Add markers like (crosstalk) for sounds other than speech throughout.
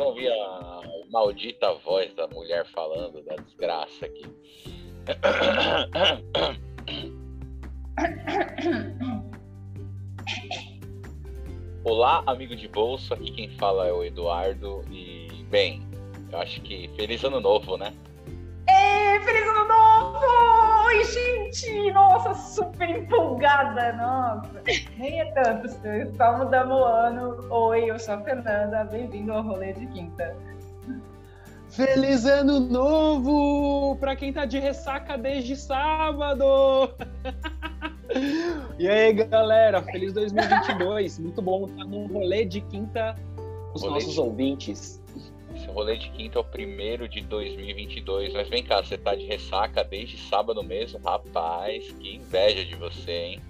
vão ouvir a maldita voz da mulher falando da desgraça aqui. Olá, amigo de bolso. Aqui quem fala é o Eduardo. E, bem, eu acho que feliz ano novo, né? Gente! Nossa, super empolgada! Nossa, nem é tanto, só mudamos o ano. Oi, eu sou a Fernanda, bem-vindo ao rolê de quinta. Feliz ano novo para quem tá de ressaca desde sábado! e aí, galera, feliz 2022. Muito bom estar no rolê de quinta com os rolê nossos de... ouvintes. Esse rolê de quinta é o primeiro de 2022. Mas vem cá, você tá de ressaca desde sábado mesmo? Rapaz, que inveja de você, hein?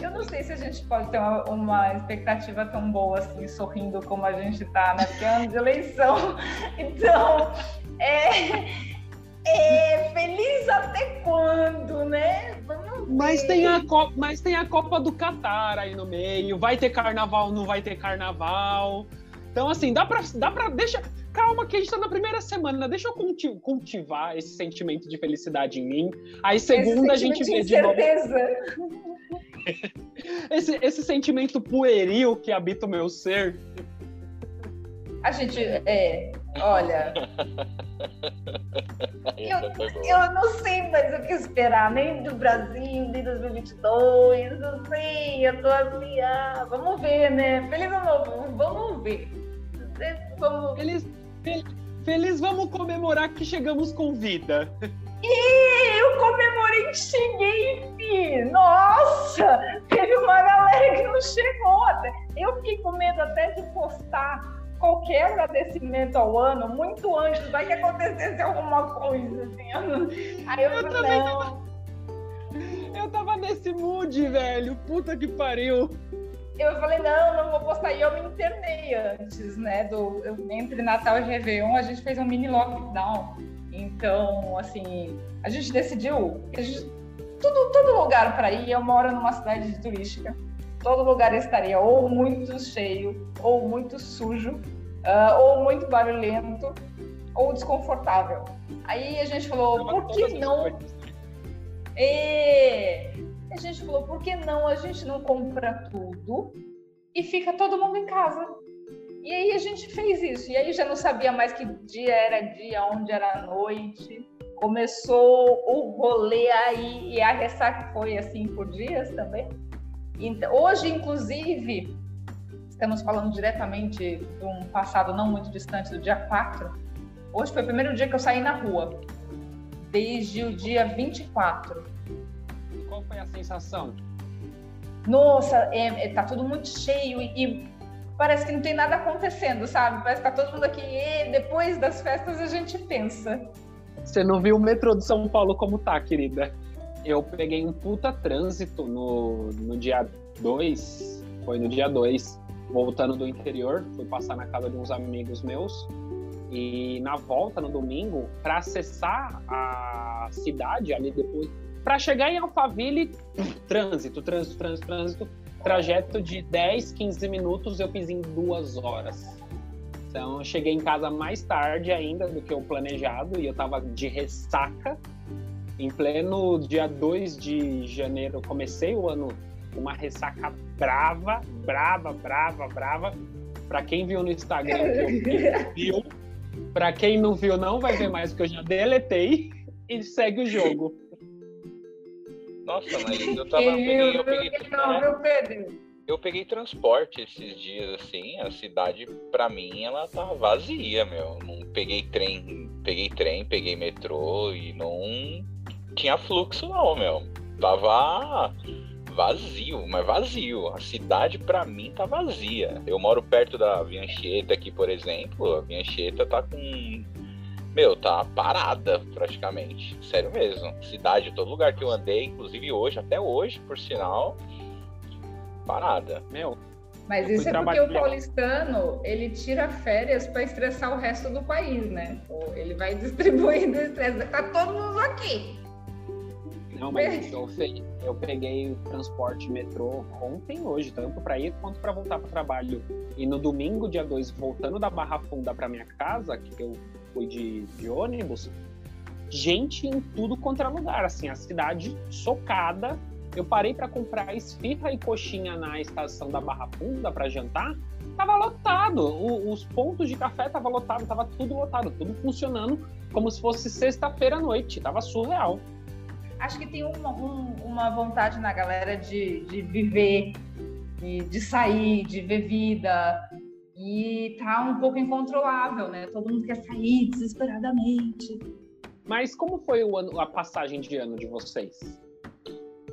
Eu não sei se a gente pode ter uma, uma, expectativa tão boa assim, sorrindo como a gente tá, né? Porque é ano de eleição. (laughs) Então, é, é feliz até quando, né? Mas tem, a Copa, mas tem a Copa do Catar aí no meio. Vai ter carnaval, não vai ter carnaval. Então, assim, dá pra. Dá pra deixa, calma, que a gente tá na primeira semana. Deixa eu cultivar esse sentimento de felicidade em mim. Aí, segunda, a gente vê de, de novo. (laughs) esse, esse sentimento pueril que habita o meu ser. A gente, é, olha. (laughs) eu, eu não sei mais o que esperar, nem do Brasil, nem 2022. Não sei, eu tô assim, ah, vamos ver, né? Feliz ano novo, vamos ver. Vamos... Feliz, feliz, vamos comemorar que chegamos com vida. E eu comemorei que cheguei, enfim. Nossa, teve uma galera que não chegou. Até. Eu fiquei com medo até de postar qualquer agradecimento ao ano muito antes, vai que acontecesse alguma coisa. Assim. Aí eu, eu falei, não. Tava... Eu tava nesse mood, velho. Puta que pariu. Eu falei, não, não vou postar. E eu me internei antes, né? Do, eu, entre Natal e Réveillon, a gente fez um mini lockdown. Então, assim, a gente decidiu. A gente, tudo, todo lugar para ir, eu moro numa cidade turística. Todo lugar estaria ou muito cheio, ou muito sujo, uh, ou muito barulhento, ou desconfortável. Aí a gente falou, por que não? E a gente falou, por que não a gente não compra tudo e fica todo mundo em casa? E aí a gente fez isso. E aí já não sabia mais que dia era dia, onde era noite. Começou o rolê aí e a ressaca foi assim por dias também. Então, hoje, inclusive, estamos falando diretamente de um passado não muito distante, do dia 4. Hoje foi o primeiro dia que eu saí na rua, desde o dia 24. Foi a sensação? Nossa, é, é, tá tudo muito cheio e, e parece que não tem nada acontecendo, sabe? Parece que tá todo mundo aqui e depois das festas a gente pensa. Você não viu o metrô de São Paulo como tá, querida? Eu peguei um puta trânsito no, no dia 2, foi no dia 2, voltando do interior, fui passar na casa de uns amigos meus. E na volta, no domingo, para acessar a cidade ali depois, para chegar em Alphaville, trânsito, trânsito, trânsito, trânsito trajeto de 10, 15 minutos eu fiz em duas horas. Então eu cheguei em casa mais tarde ainda do que o planejado e eu tava de ressaca. Em pleno dia 2 de janeiro, comecei o ano uma ressaca brava, brava, brava, brava. Para quem viu no Instagram, (laughs) viu. Para quem não viu, não vai ver mais, porque eu já deletei e segue o jogo. Nossa, mas (laughs) eu tava. Eu peguei, eu peguei, eu, eu peguei transporte esses dias, assim, a cidade, pra mim, ela tá vazia, meu. Não peguei trem, peguei trem, peguei metrô e não tinha fluxo, não, meu. Tava vazio, mas vazio. A cidade, pra mim, tá vazia. Eu moro perto da Viancheta aqui, por exemplo. A Viancheta tá com meu, tá parada praticamente. Sério mesmo. Cidade, todo lugar que eu andei, inclusive hoje, até hoje, por sinal, parada. Meu. Mas isso é porque o paulistano, ele tira férias para estressar o resto do país, né? Ele vai (laughs) distribuindo estresse. Tá todo mundo aqui. Não, mas eu, eu peguei transporte metrô ontem hoje, tanto para ir quanto para voltar para o trabalho. E no domingo, dia 2, voltando da Barra Funda para minha casa, que eu fui de, de ônibus, gente em tudo contra lugar, assim, a cidade socada. Eu parei para comprar esfirra e coxinha na estação da Barra Funda para jantar, tava lotado. O, os pontos de café tava lotado, tava tudo lotado, tudo funcionando como se fosse sexta-feira à noite, tava surreal acho que tem uma, um, uma vontade na galera de, de viver, de, de sair, de ver vida. E tá um pouco incontrolável, né? Todo mundo quer sair desesperadamente. Mas como foi o ano, a passagem de ano de vocês?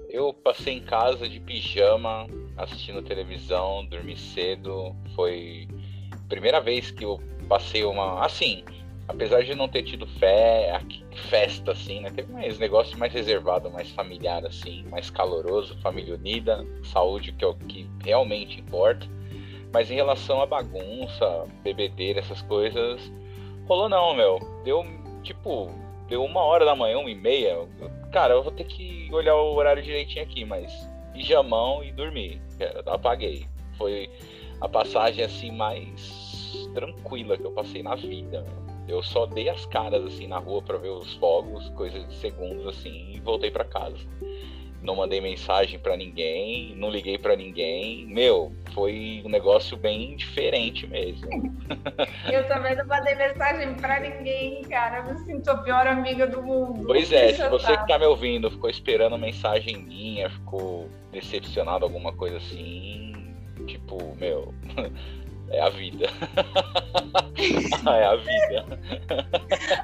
Eu passei em casa de pijama, assistindo televisão, dormi cedo. Foi a primeira vez que eu passei uma. Assim, apesar de não ter tido fé, festa assim, né? Teve mais negócio mais reservado, mais familiar assim, mais caloroso, família unida, saúde que é o que realmente importa. Mas em relação à bagunça, bebedeira, essas coisas, rolou não, meu. Deu tipo, deu uma hora da manhã, uma e meia. Cara, eu vou ter que olhar o horário direitinho aqui, mas pijamão e dormir. Apaguei. Foi a passagem assim mais tranquila que eu passei na vida. Eu só dei as caras assim na rua para ver os fogos, coisas de segundos assim, e voltei para casa. Não mandei mensagem para ninguém, não liguei para ninguém. Meu, foi um negócio bem diferente mesmo. (laughs) eu também não mandei mensagem para ninguém, cara. Eu me sinto a pior amiga do mundo. Pois é, se você que tá me ouvindo ficou esperando mensagem minha, ficou decepcionado alguma coisa assim, tipo, meu, é a vida. (laughs) é a vida.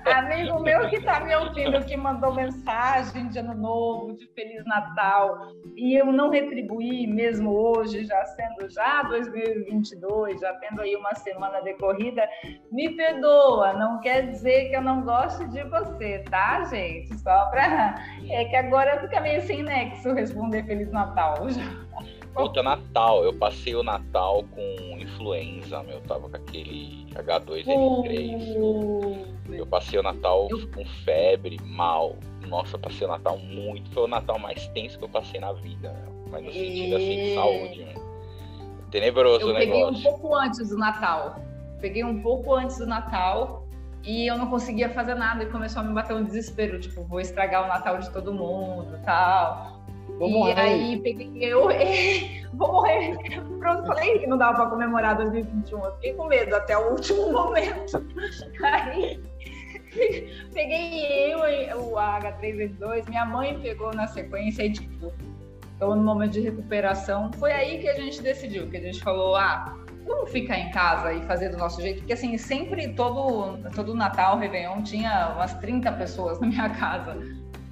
Amigo meu que tá me ouvindo, que mandou mensagem de Ano Novo, de Feliz Natal, e eu não retribuí mesmo hoje, já sendo já 2022, já tendo aí uma semana decorrida, me perdoa, não quer dizer que eu não gosto de você, tá, gente? Só pra. É que agora fica meio sem nexo responder Feliz Natal. Puta, Natal. Eu passei o Natal com influenza, meu. Tava com aquele H2N3. Uh, eu passei o Natal eu... com febre, mal. Nossa, passei o Natal muito. Foi o Natal mais tenso que eu passei na vida, meu. Mas no sentido assim de saúde, meu. Tenebroso eu o negócio. Eu peguei um pouco antes do Natal. Peguei um pouco antes do Natal e eu não conseguia fazer nada e começou a me bater um desespero, tipo, vou estragar o Natal de todo mundo, tal. Vou e morrer. aí peguei eu, (laughs) vou morrer. Pronto, falei que não dava para comemorar 2021. Eu fiquei com medo até o último (laughs) momento. Aí peguei eu, o H3N2, minha mãe pegou na sequência e tipo, tô no momento de recuperação. Foi aí que a gente decidiu, que a gente falou, ah, vamos ficar em casa e fazer do nosso jeito, porque assim, sempre todo, todo Natal, Réveillon, tinha umas 30 pessoas na minha (laughs) casa.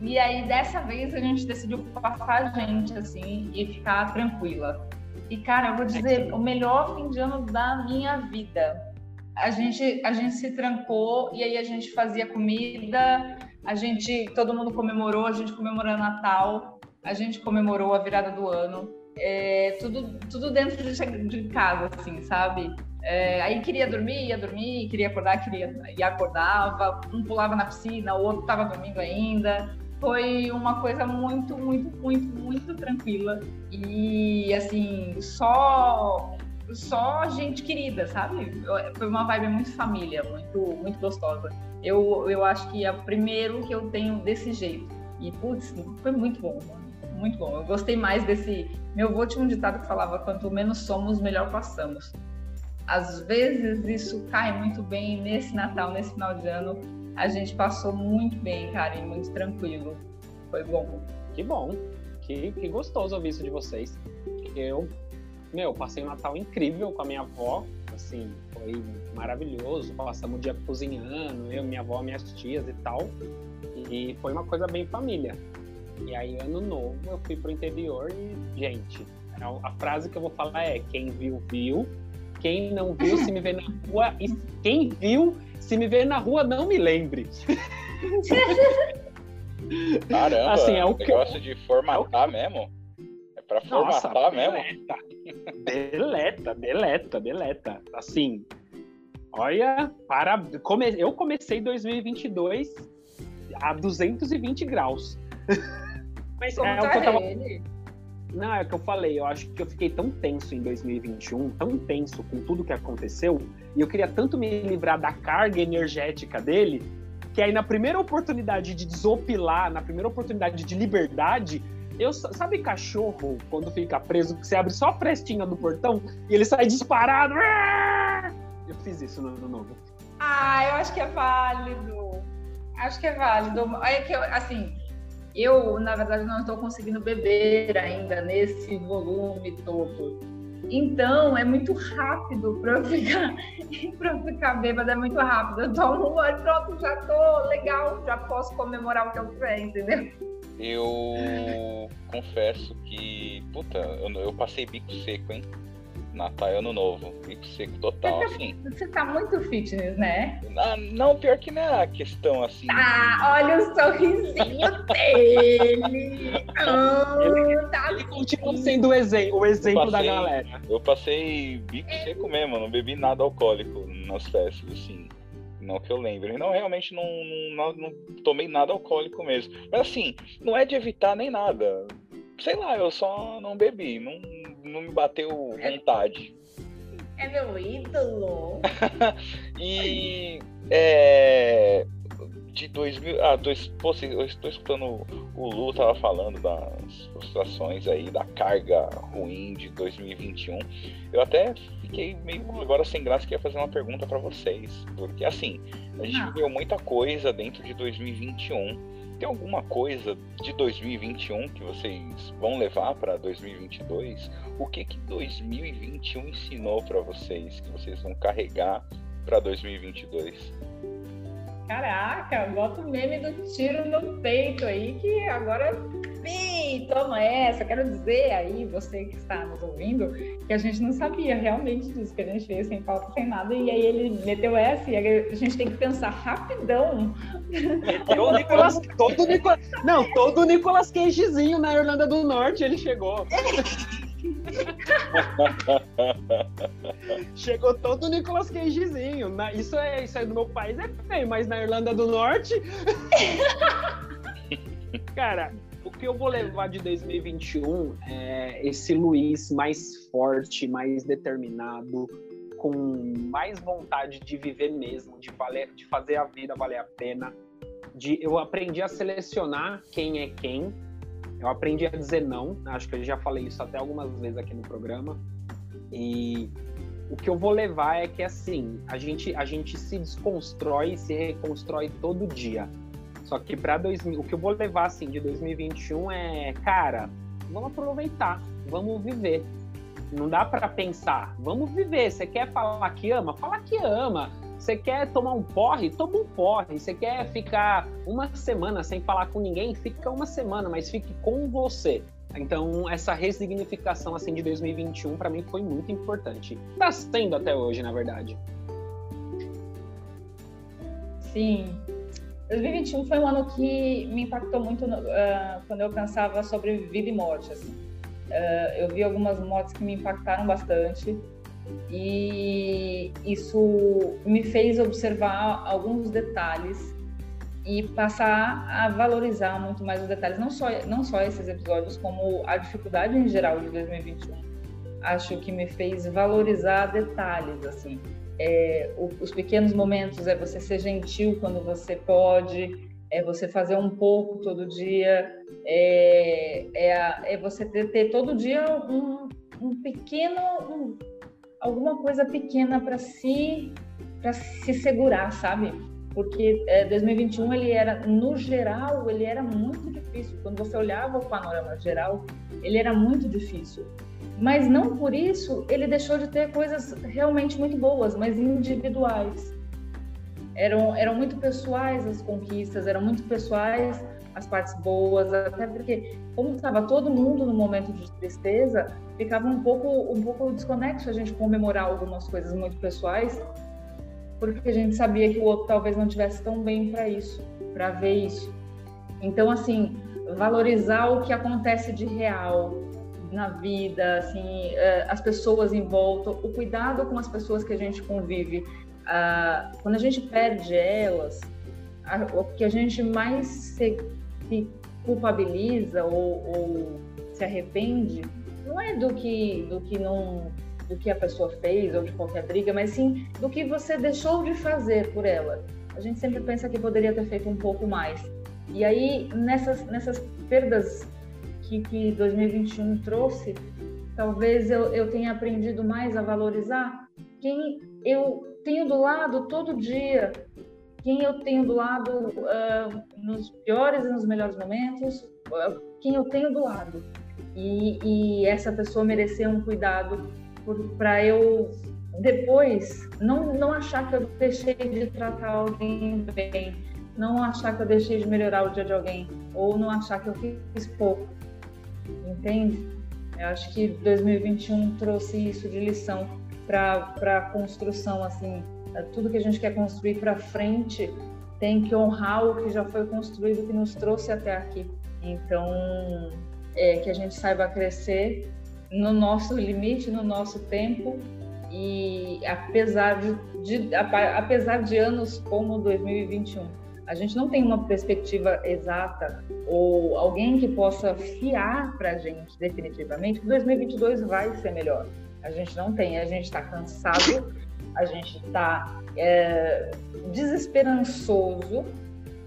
E aí, dessa vez, a gente decidiu passar a gente, assim, e ficar tranquila. E, cara, eu vou dizer, o melhor fim de ano da minha vida. A gente, a gente se trancou e aí a gente fazia comida, a gente, todo mundo comemorou, a gente comemorou Natal, a gente comemorou a virada do ano. É, tudo, tudo dentro de, de casa, assim, sabe? É, aí queria dormir, ia dormir, queria acordar, queria e acordava. Um pulava na piscina, o outro estava dormindo ainda foi uma coisa muito, muito, muito, muito tranquila. E assim, só só gente querida, sabe? Foi uma vibe muito família, muito, muito gostosa. Eu, eu acho que é o primeiro que eu tenho desse jeito. E, putz, foi muito bom, muito bom. Eu gostei mais desse. Meu avô tinha um ditado que falava: quanto menos somos, melhor passamos. Às vezes isso cai muito bem nesse Natal, nesse final de ano, a gente passou muito bem, cara, e muito tranquilo. Foi bom. Que bom. Que, que gostoso ouvir isso de vocês. Eu, meu, passei um Natal incrível com a minha avó, assim, foi maravilhoso. Passamos o dia cozinhando, eu, minha avó, minhas tias e tal. E foi uma coisa bem família. E aí, ano novo, eu fui pro interior e, gente, a frase que eu vou falar é: quem viu, viu. Quem não viu, se me vê na rua. E quem viu, se me ver na rua, não me lembre. (laughs) Caramba, assim, é o negócio de formatar é o... mesmo. É pra formatar Nossa, mesmo. Deleta, deleta, deleta. Assim, olha, para... eu comecei 2022 a 220 graus. Mas Como é tá o que eu tava... ele? Não, é o que eu falei. Eu acho que eu fiquei tão tenso em 2021, tão tenso com tudo que aconteceu, e eu queria tanto me livrar da carga energética dele, que aí na primeira oportunidade de desopilar, na primeira oportunidade de liberdade, eu sabe cachorro quando fica preso que você abre só a frestinha do portão e ele sai disparado. Eu fiz isso no ano novo. Ah, eu acho que é válido. Acho que é válido. É que eu, assim, eu, na verdade, não estou conseguindo beber ainda nesse volume todo. Então, é muito rápido para eu ficar, (laughs) para ficar bêbada, é muito rápido. Eu tomo uma e pronto, já tô legal, já posso comemorar o que eu quiser, entendeu? Eu confesso que, puta, eu, eu passei bico seco, hein? Natal e Ano Novo. Bico seco total, você tá, assim. Você tá muito fitness, né? Ah, não, pior que não é a questão assim. Ah, olha o sorrisinho dele. oh, ele, tá ele continua sendo o exemplo, o exemplo passei, da galera. Eu passei bico seco mesmo, não bebi nada alcoólico nas festas, assim. Não que eu lembre. Não, realmente não, não, não, tomei nada alcoólico mesmo. Mas assim, não é de evitar nem nada. Sei lá, eu só não bebi. Não, não me bateu vontade. É meu ídolo. (laughs) e é, de 2000. Ah, dois, pô, eu estou escutando o Lu tava falando das frustrações aí, da carga ruim de 2021. Eu até fiquei meio agora sem graça que ia fazer uma pergunta para vocês, porque assim, a gente viveu muita coisa dentro de 2021 tem alguma coisa de 2021 que vocês vão levar para 2022? O que que 2021 ensinou para vocês que vocês vão carregar para 2022? Caraca, bota o meme do tiro no peito aí, que agora sim, toma essa. Quero dizer aí, você que está nos ouvindo, que a gente não sabia realmente disso, que a gente fez sem pauta, sem nada, e aí ele meteu essa e a gente tem que pensar rapidão. Todo (laughs) Nicolas, todo Nicolas, não, todo o Nicolas Cagezinho na Irlanda do Norte ele chegou. (laughs) Chegou todo o Nicolas Cagezinho. Na, isso, é, isso é do meu país, é feio, mas na Irlanda do Norte. (laughs) Cara, o que eu vou levar de 2021 é esse Luiz mais forte, mais determinado, com mais vontade de viver mesmo, de, valer, de fazer a vida valer a pena. De, eu aprendi a selecionar quem é quem eu aprendi a dizer não, acho que eu já falei isso até algumas vezes aqui no programa. E o que eu vou levar é que assim, a gente a gente se desconstrói, se reconstrói todo dia. Só que para o que eu vou levar assim de 2021 é, cara, vamos aproveitar, vamos viver. Não dá para pensar, vamos viver. Você quer falar que ama? Fala que ama. Você quer tomar um porre? Toma um porre. Você quer ficar uma semana sem falar com ninguém? Fica uma semana, mas fique com você. Então, essa resignificação assim de 2021 para mim foi muito importante. Está sendo até hoje, na verdade. Sim. 2021 foi um ano que me impactou muito uh, quando eu pensava sobre vida e morte. Assim. Uh, eu vi algumas mortes que me impactaram bastante. E isso me fez observar alguns detalhes e passar a valorizar muito mais os detalhes, não só, não só esses episódios, como a dificuldade em geral de 2021. Acho que me fez valorizar detalhes, assim. É, os pequenos momentos, é você ser gentil quando você pode, é você fazer um pouco todo dia, é, é, é você ter, ter, todo dia um, um pequeno, um, alguma coisa pequena para se para se segurar, sabe? Porque é, 2021 ele era no geral ele era muito difícil. Quando você olhava o panorama geral, ele era muito difícil. Mas não por isso ele deixou de ter coisas realmente muito boas, mas individuais. Eram, eram muito pessoais as conquistas, eram muito pessoais as partes boas, até porque como estava todo mundo no momento de tristeza, ficava um pouco um pouco desconexo a gente comemorar algumas coisas muito pessoais, porque a gente sabia que o outro talvez não tivesse tão bem para isso, para ver isso. Então assim, valorizar o que acontece de real na vida, assim, eh, as pessoas em volta, o cuidado com as pessoas que a gente convive. Ah, quando a gente perde elas, o que a gente mais se culpabiliza ou, ou se arrepende, não é do que, do que não do que a pessoa fez ou de qualquer briga, mas sim do que você deixou de fazer por ela. A gente sempre pensa que poderia ter feito um pouco mais. E aí, nessas, nessas perdas que, que 2021 trouxe, talvez eu, eu tenha aprendido mais a valorizar quem eu tenho do lado todo dia, quem eu tenho do lado uh, nos piores e nos melhores momentos, uh, quem eu tenho do lado. E, e essa pessoa merecer um cuidado para eu depois não, não achar que eu deixei de tratar alguém bem, não achar que eu deixei de melhorar o dia de alguém, ou não achar que eu fiz pouco. Entende? Eu acho que 2021 trouxe isso de lição para a construção, assim, tudo que a gente quer construir para frente tem que honrar o que já foi construído, que nos trouxe até aqui. Então, é, que a gente saiba crescer no nosso limite, no nosso tempo e apesar de, de, apesar de anos como 2021, a gente não tem uma perspectiva exata ou alguém que possa fiar para a gente definitivamente que 2022 vai ser melhor. A gente não tem, a gente está cansado, a gente está é, desesperançoso,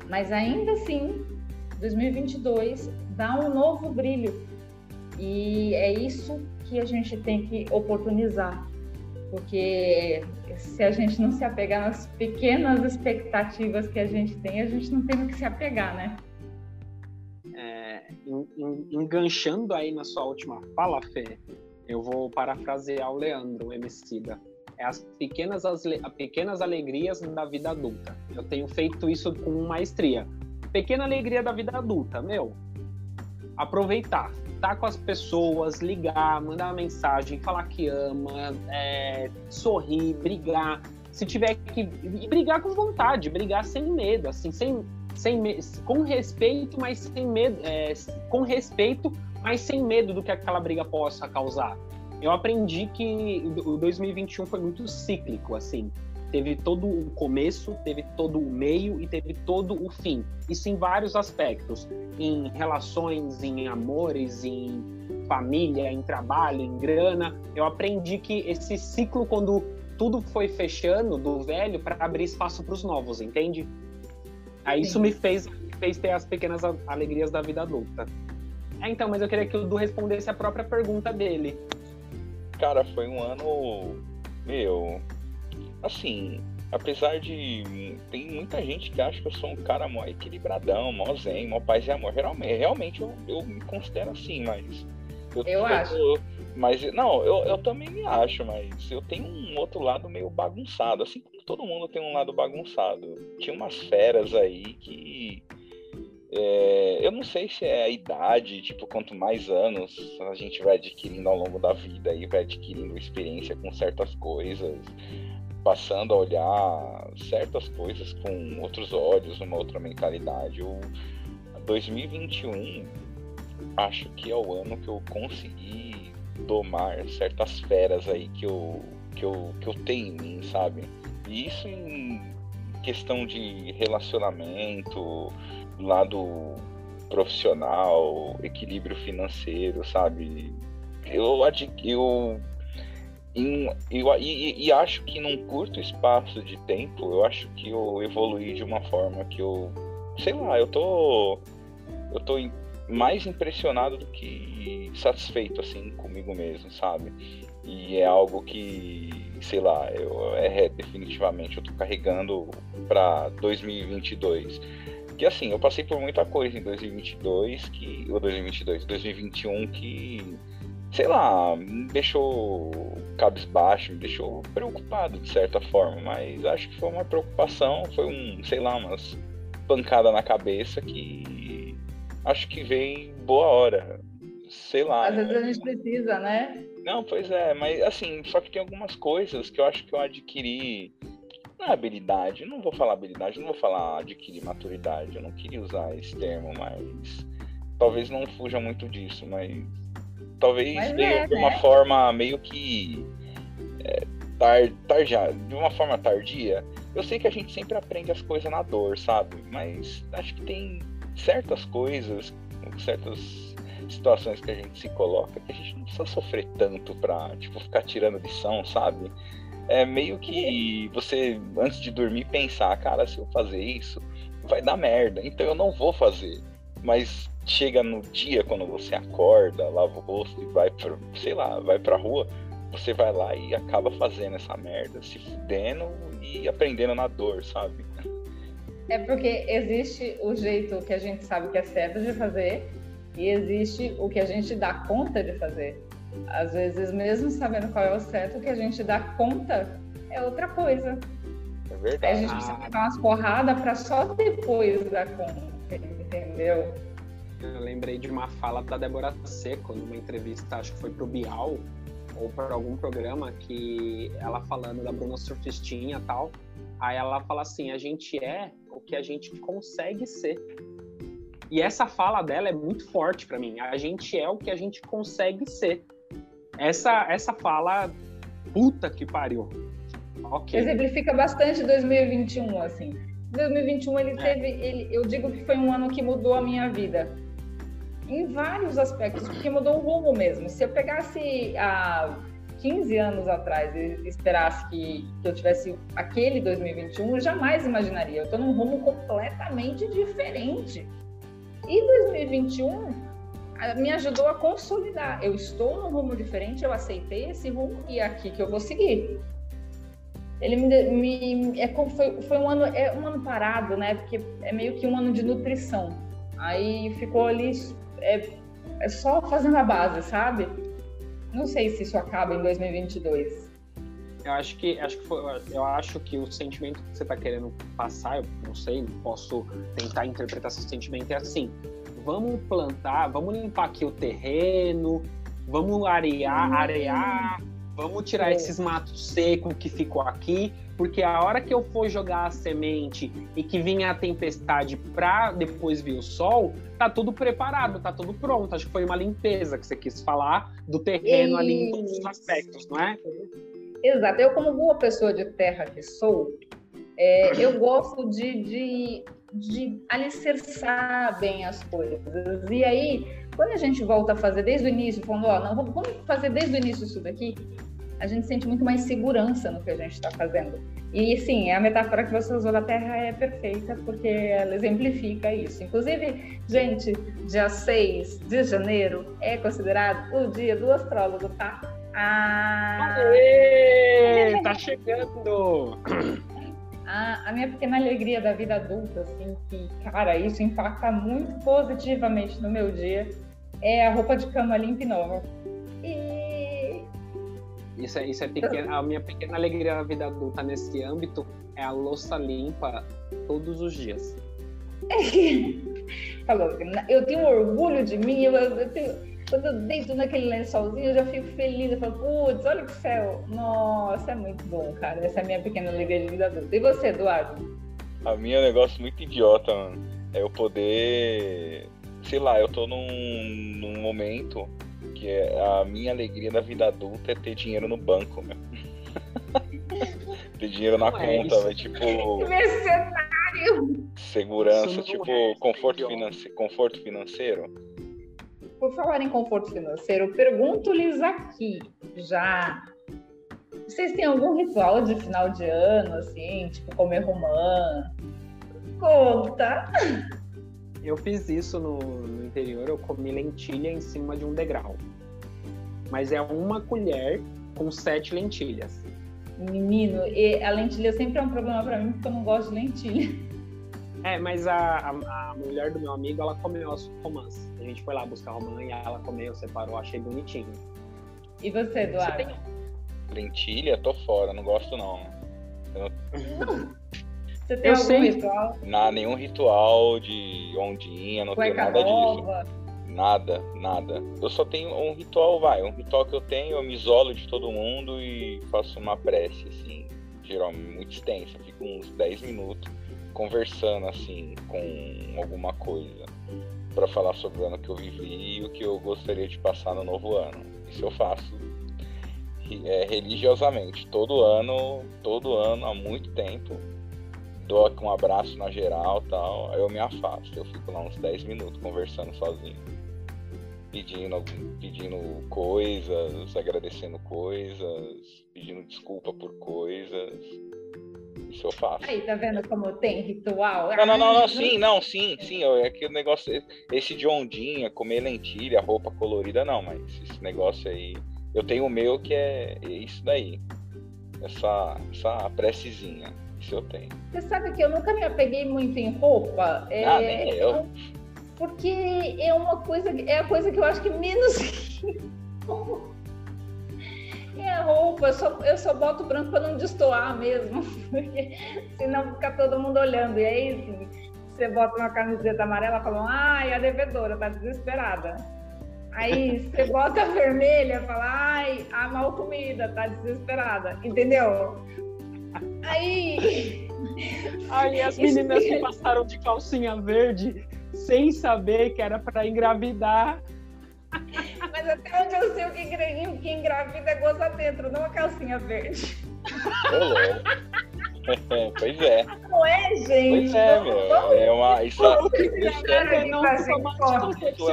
mas ainda assim, 2022 dá um novo brilho e é isso que a gente tem que oportunizar, porque se a gente não se apegar nas pequenas expectativas que a gente tem, a gente não tem o que se apegar, né? É, enganchando aí na sua última fala, Fê, eu vou parafrasear o Leandro, o Emicida. É as pequenas, as pequenas alegrias da vida adulta. Eu tenho feito isso com maestria. Pequena alegria da vida adulta, meu. Aproveitar tá com as pessoas, ligar, mandar uma mensagem, falar que ama, é, sorrir, brigar. Se tiver que. Brigar com vontade, brigar sem medo, assim, sem, sem com respeito, mas sem medo. É, com respeito, mas sem medo do que aquela briga possa causar. Eu aprendi que o 2021 foi muito cíclico, assim teve todo o começo, teve todo o meio e teve todo o fim. Isso em vários aspectos, em relações, em amores, em família, em trabalho, em grana. Eu aprendi que esse ciclo, quando tudo foi fechando do velho para abrir espaço para os novos, entende? Aí isso me fez, fez ter as pequenas alegrias da vida adulta. É, então, mas eu queria que o Du respondesse a própria pergunta dele. Cara, foi um ano, meu, assim, apesar de. Tem muita gente que acha que eu sou um cara mó equilibradão, mó zen, mó paz e amor. Realmente, realmente eu, eu me considero assim, mas. Eu, eu acho. mas, não, eu, eu também me acho, mas eu tenho um outro lado meio bagunçado. Assim como todo mundo tem um lado bagunçado. Tinha umas feras aí que. É, eu não sei se é a idade, tipo, quanto mais anos a gente vai adquirindo ao longo da vida e vai adquirindo experiência com certas coisas passando a olhar certas coisas com outros olhos, uma outra mentalidade. O 2021 acho que é o ano que eu consegui domar certas feras aí que eu, que eu, que eu tenho em mim, sabe? E isso em questão de relacionamento, lado profissional, equilíbrio financeiro, sabe? Eu, eu em, eu, e, e, acho que num curto espaço de tempo, eu acho que eu evoluí de uma forma que eu, sei lá, eu tô, eu tô mais impressionado do que satisfeito assim comigo mesmo, sabe? E é algo que, sei lá, eu é definitivamente eu tô carregando para 2022. Que assim, eu passei por muita coisa em 2022 que ou 2022, 2021 que sei lá, me deixou cabisbaixo, me deixou preocupado de certa forma, mas acho que foi uma preocupação, foi um, sei lá, umas pancada na cabeça que acho que vem boa hora. Sei lá. Às vezes a gente precisa, né? Não, pois é, mas assim, só que tem algumas coisas que eu acho que eu adquiri. Não é habilidade, não vou falar habilidade, não vou falar adquirir maturidade, eu não queria usar esse termo, mas talvez não fuja muito disso, mas talvez de é, uma né? forma meio que é, tar, tarja, de uma forma tardia. Eu sei que a gente sempre aprende as coisas na dor, sabe? Mas acho que tem certas coisas certas situações que a gente se coloca que a gente não precisa sofrer tanto pra, tipo, ficar tirando lição, sabe? É meio que você, antes de dormir, pensar, cara, se eu fazer isso, vai dar merda, então eu não vou fazer. Mas chega no dia, quando você acorda, lava o rosto e vai pra, sei lá, vai pra rua, você vai lá e acaba fazendo essa merda, se fudendo e aprendendo na dor, sabe? É porque existe o jeito que a gente sabe que é certo de fazer e existe o que a gente dá conta de fazer. Às vezes, mesmo sabendo qual é o certo, o que a gente dá conta é outra coisa. É verdade. Aí a gente precisa pegar umas porradas para só depois dar conta, entendeu? Eu lembrei de uma fala da Débora Seco numa entrevista, acho que foi pro Bial ou para algum programa, que ela falando da Bruna Surfistinha e tal. Aí ela fala assim: a gente é o que a gente consegue ser. E essa fala dela é muito forte para mim. A gente é o que a gente consegue ser. Essa, essa fala, puta que pariu. Okay. Exemplifica bastante 2021, assim. 2021 ele é. teve, ele, eu digo que foi um ano que mudou a minha vida. Em vários aspectos, porque mudou o rumo mesmo. Se eu pegasse há 15 anos atrás e esperasse que, que eu tivesse aquele 2021, eu jamais imaginaria. Eu estou num rumo completamente diferente. E 2021 me ajudou a consolidar. Eu estou num rumo diferente, eu aceitei esse rumo e é aqui que eu vou seguir. Ele me, me é, foi, foi um ano é um ano parado, né? Porque é meio que um ano de nutrição. Aí ficou ali é, é só fazendo a base, sabe? Não sei se isso acaba em 2022. Eu acho que acho que foi, eu acho que o sentimento que você está querendo passar, eu não sei, não posso tentar interpretar esse sentimento é assim: vamos plantar, vamos limpar aqui o terreno, vamos arear, hum. arear, vamos tirar esses matos secos que ficou aqui, porque a hora que eu for jogar a semente e que vinha a tempestade para depois vir o sol, tá tudo preparado, tá tudo pronto. Acho que foi uma limpeza que você quis falar do terreno Isso. ali em todos os aspectos, não é? Exato. Eu, como boa pessoa de terra que sou, é, eu gosto de, de, de alicerçar bem as coisas. E aí, quando a gente volta a fazer desde o início, falando, ó, não, vamos fazer desde o início isso daqui, a gente sente muito mais segurança no que a gente está fazendo. E sim, a metáfora que você usou da Terra é perfeita, porque ela exemplifica isso. Inclusive, gente, dia 6 de janeiro é considerado o dia do astrólogo, tá? Ah... Aê, tá chegando! A, (clears throat) a, minha pequena alegria da vida adulta, assim, que, cara, isso impacta muito positivamente no meu dia, é a roupa de cama limpa e nova. E... Isso é, isso é pequeno, a minha pequena alegria da vida adulta nesse âmbito é a louça limpa todos os dias. (laughs) Falou, eu tenho orgulho de mim, eu, eu tenho quando eu deito naquele lençolzinho, eu já fico feliz. Eu falo, putz, olha que céu. Nossa, é muito bom, cara. Essa é a minha pequena alegria de vida adulta. E você, Eduardo? A minha é um negócio muito idiota, mano. É eu poder. Sei lá, eu tô num, num momento que é a minha alegria da vida adulta é ter dinheiro no banco, meu. (laughs) ter dinheiro na Não é conta, é tipo. Mercenário! Segurança, tipo, é conforto, finance... conforto financeiro por falar em conforto financeiro, pergunto-lhes aqui já. Vocês têm algum ritual de final de ano, assim, tipo comer romã? Conta! Eu fiz isso no, no interior, eu comi lentilha em cima de um degrau. Mas é uma colher com sete lentilhas. Menino, a lentilha sempre é um problema para mim porque eu não gosto de lentilha. É, mas a, a, a, mulher do meu amigo, ela comeu as romãs. A gente foi lá buscar romã e ela comeu, separou, achei bonitinho. E você, Eduardo? Você tem... Lentilha? Tô fora, não gosto não. Eu não... Você tem eu algum sei. ritual? Não, nenhum ritual de ondinha, não Cueca tenho nada nova. disso. Nada, nada. Eu só tenho um ritual, vai. Um ritual que eu tenho, eu me isolo de todo mundo e faço uma prece, assim, geralmente muito extensa. Fico uns 10 minutos conversando assim com alguma coisa para falar sobre o ano que eu vivi e o que eu gostaria de passar no novo ano. Isso eu faço é, religiosamente, todo ano, todo ano há muito tempo, dou aqui um abraço na geral tal, aí eu me afasto. Eu fico lá uns 10 minutos conversando sozinho. Pedindo, pedindo coisas, agradecendo coisas, pedindo desculpa por coisas. Isso eu faço. Aí, tá vendo como tem ritual? Não, não, não, não sim, não, sim, sim. É aquele negócio, esse de ondinha, comer lentilha, roupa colorida, não, mas esse negócio aí. Eu tenho o meu que é isso daí. Essa, essa precezinha. Isso eu tenho. Você sabe que eu nunca me apeguei muito em roupa. É, ah, nem eu. Porque é uma coisa, é a coisa que eu acho que menos. (laughs) é a roupa, eu só, eu só boto branco para não destoar mesmo, (laughs) porque senão fica todo mundo olhando. E aí, assim, você bota uma camiseta amarela e fala, ai, a devedora tá desesperada. Aí você bota a vermelha fala, ai, a mal comida, tá desesperada, entendeu? Aí. Aí as meninas que passaram de calcinha verde sem saber que era para engravidar. Mas até onde eu sei o que, que engravida é goza dentro, não a calcinha verde. (laughs) pois é. Não é, gente? Pois é, meu. É uma. Isso, isso, é, não, isso é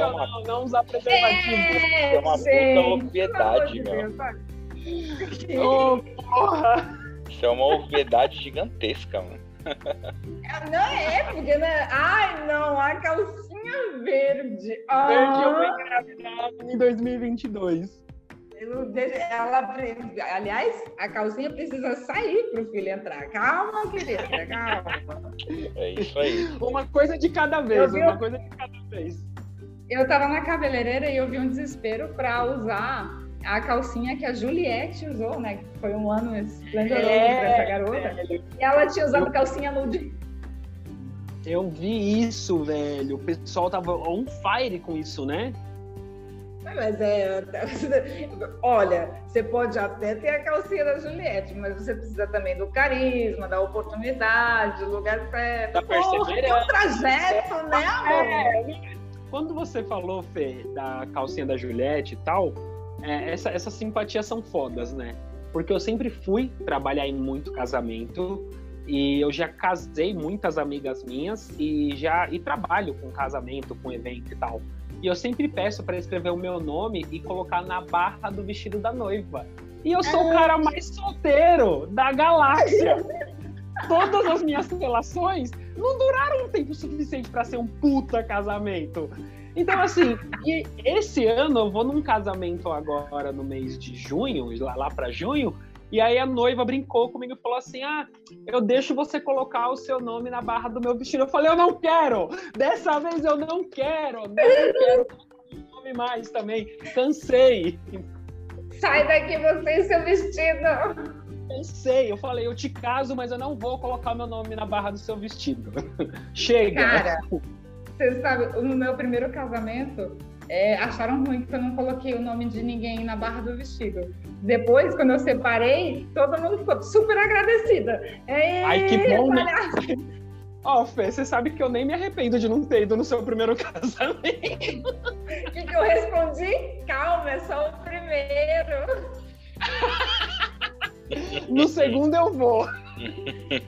uma, não usar preservativo. É, é uma puta obviedade, meu. Ô, oh, porra! Isso é uma obviedade gigantesca, mano. Não é, porque né? Ai, não, a calcinha verde. Ah. Verde eu fui engravidada em 2022. Ela, aliás, a calcinha precisa sair para o filho entrar. Calma, querida, calma. É isso aí. Uma coisa de cada vez, vi, uma coisa de cada vez. Eu estava na cabeleireira e eu vi um desespero para usar a calcinha que a Juliette usou, né? Foi um ano esplendoroso é, para essa garota. É. E ela tinha usado calcinha nude. Eu vi isso, velho. O pessoal tava on fire com isso, né? Mas é. (laughs) Olha, você pode até ter a calcinha da Juliette, mas você precisa também do carisma, da oportunidade, do lugar certo. Da perseverança. É um trajeto, né, amor? É. Quando você falou, Fê, da calcinha da Juliette e tal, é, essa, essas simpatias são fodas, né? Porque eu sempre fui trabalhar em muito casamento e eu já casei muitas amigas minhas e já e trabalho com casamento, com evento e tal. E eu sempre peço para escrever o meu nome e colocar na barra do vestido da noiva. E eu sou o cara mais solteiro da galáxia. (laughs) Todas as minhas relações não duraram um tempo suficiente para ser um puta casamento. Então, assim, esse ano eu vou num casamento agora no mês de junho, lá, lá para junho, e aí a noiva brincou comigo e falou assim: Ah, eu deixo você colocar o seu nome na barra do meu vestido. Eu falei, eu não quero! Dessa vez eu não quero! Não quero colocar o nome mais também. Cansei. Sai daqui você e seu vestido. Cansei. Eu falei, eu te caso, mas eu não vou colocar meu nome na barra do seu vestido. Chega. Cara, você sabe, no meu primeiro casamento, é, acharam ruim que eu não coloquei o nome de ninguém na barra do vestido. Depois, quando eu separei, todo mundo ficou super agradecida. Ei, Ai, que bom, né? (laughs) Ó, oh, Fê, você sabe que eu nem me arrependo de não ter ido no seu primeiro (laughs) casamento. O que, que eu respondi? Calma, é só o primeiro. no segundo eu vou. (laughs)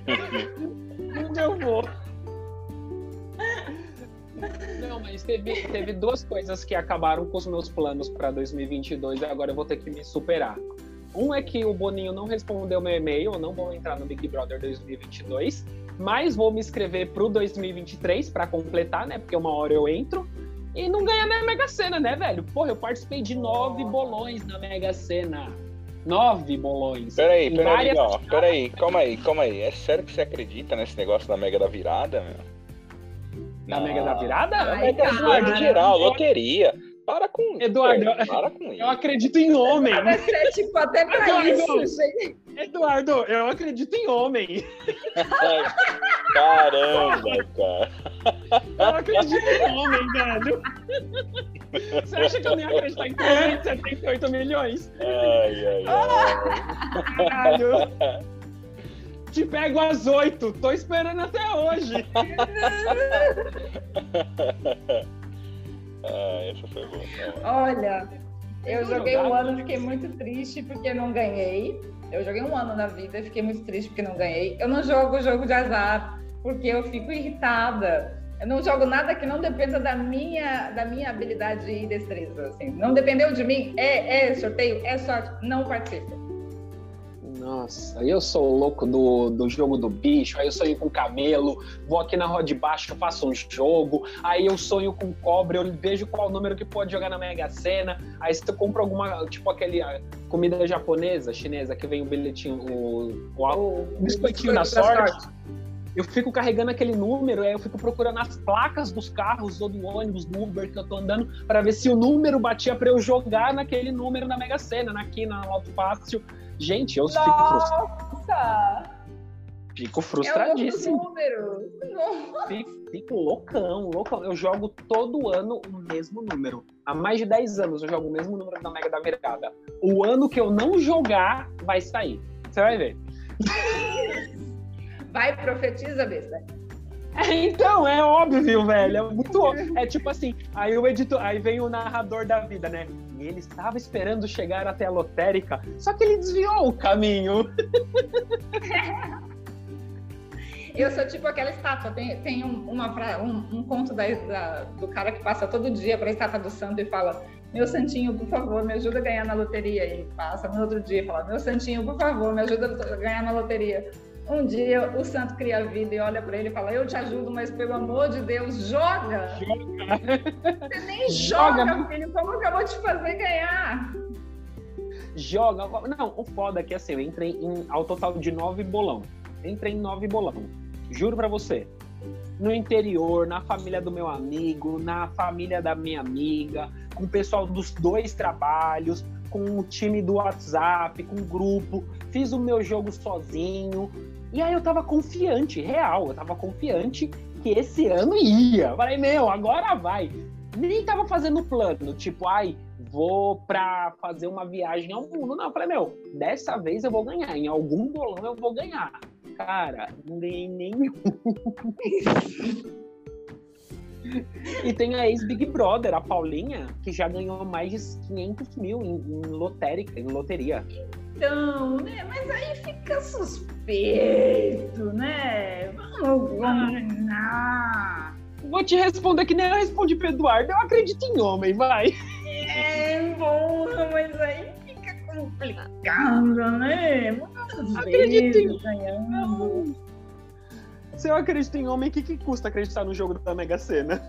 no segundo eu vou. Teve, teve duas coisas que acabaram com os meus planos para 2022 e agora eu vou ter que me superar. Um é que o Boninho não respondeu meu e-mail, eu não vou entrar no Big Brother 2022, mas vou me inscrever pro 2023 para completar, né? Porque uma hora eu entro e não ganha na Mega Sena, né, velho? Porra, eu participei de nove bolões na Mega Sena. Nove bolões. Peraí, peraí, várias... ó, peraí, calma aí, calma aí. É sério que você acredita nesse negócio da Mega da Virada, meu? Na Mega da Virada? Na Mega Virada geral, loteria. Para com Eduardo, para com eu acredito em homem. Mas é tipo até pra Eduardo, isso, gente. Eduardo, eu acredito em homem. Caramba, cara. Eu acredito em homem, velho. Você acha que eu nem acreditar em (laughs) 378 milhões? Ai, ai, ai. Caralho te pego às oito. Tô esperando até hoje. (laughs) ah, essa foi boa. Olha, Eu joguei um ano, fiquei muito triste porque não ganhei. Eu joguei um ano na vida e fiquei muito triste porque não ganhei. Eu não jogo jogo de azar porque eu fico irritada. Eu não jogo nada que não dependa da minha, da minha habilidade e destreza. Assim. Não dependeu de mim, é, é sorteio, é sorte, não participo. Nossa, aí eu sou louco do, do jogo do bicho, aí eu sonho com camelo, vou aqui na rua de baixo, faço um jogo, aí eu sonho com cobra, eu vejo qual número que pode jogar na Mega Sena, aí se tu compra alguma, tipo aquele comida japonesa, chinesa, que vem o bilhetinho, o, o, o, o biscoitinho da sorte, eu fico carregando aquele número, aí eu fico procurando as placas dos carros ou do ônibus, do Uber que eu tô andando, para ver se o número batia para eu jogar naquele número na Mega Sena, na quina, na Auto Fácil. Gente, eu Nossa! fico frustrado. Fico frustradíssimo. É fico, fico loucão, loucão. Eu jogo todo ano o mesmo número. Há mais de 10 anos eu jogo o mesmo número da Mega da Virada. O ano que eu não jogar, vai sair. Você vai ver. Vai, profetiza, besta. então, é óbvio, velho. É muito óbvio. É tipo assim, aí o editor, aí vem o narrador da vida, né? E ele estava esperando chegar até a lotérica, só que ele desviou o caminho. (laughs) Eu sou tipo aquela estátua. Tem, tem um, uma, um, um conto da, da, do cara que passa todo dia para a estátua do santo e fala: Meu santinho, por favor, me ajuda a ganhar na loteria. E passa no outro dia e fala: Meu santinho, por favor, me ajuda a ganhar na loteria. Um dia o santo cria a vida e olha para ele e fala: Eu te ajudo, mas pelo amor de Deus, joga! Joga! Você nem joga, joga meu filho, como acabou de fazer ganhar? Joga. Não, o foda é que assim, eu entrei em, ao total de nove bolão. Entrei em nove bolão. Juro para você. No interior, na família do meu amigo, na família da minha amiga, com o pessoal dos dois trabalhos, com o time do WhatsApp, com o grupo, fiz o meu jogo sozinho, e aí eu tava confiante, real, eu tava confiante que esse ano ia. Falei, meu, agora vai. Nem tava fazendo plano, tipo, ai, vou pra fazer uma viagem ao mundo. Não, eu falei, meu, dessa vez eu vou ganhar. Em algum bolão eu vou ganhar. Cara, não ganhei nenhum. (laughs) e tem a ex-Big Brother, a Paulinha, que já ganhou mais de 500 mil em, em lotérica, em loteria. Então, né? Mas aí fica suspeito, né? Vamos combinar. Vou te responder que nem eu respondi pro Eduardo. Eu acredito em homem, vai. É, bom, mas aí fica complicado, né? Muitas acredito em ganhando. Se eu acredito em homem, o que, que custa acreditar no jogo da Mega Sena?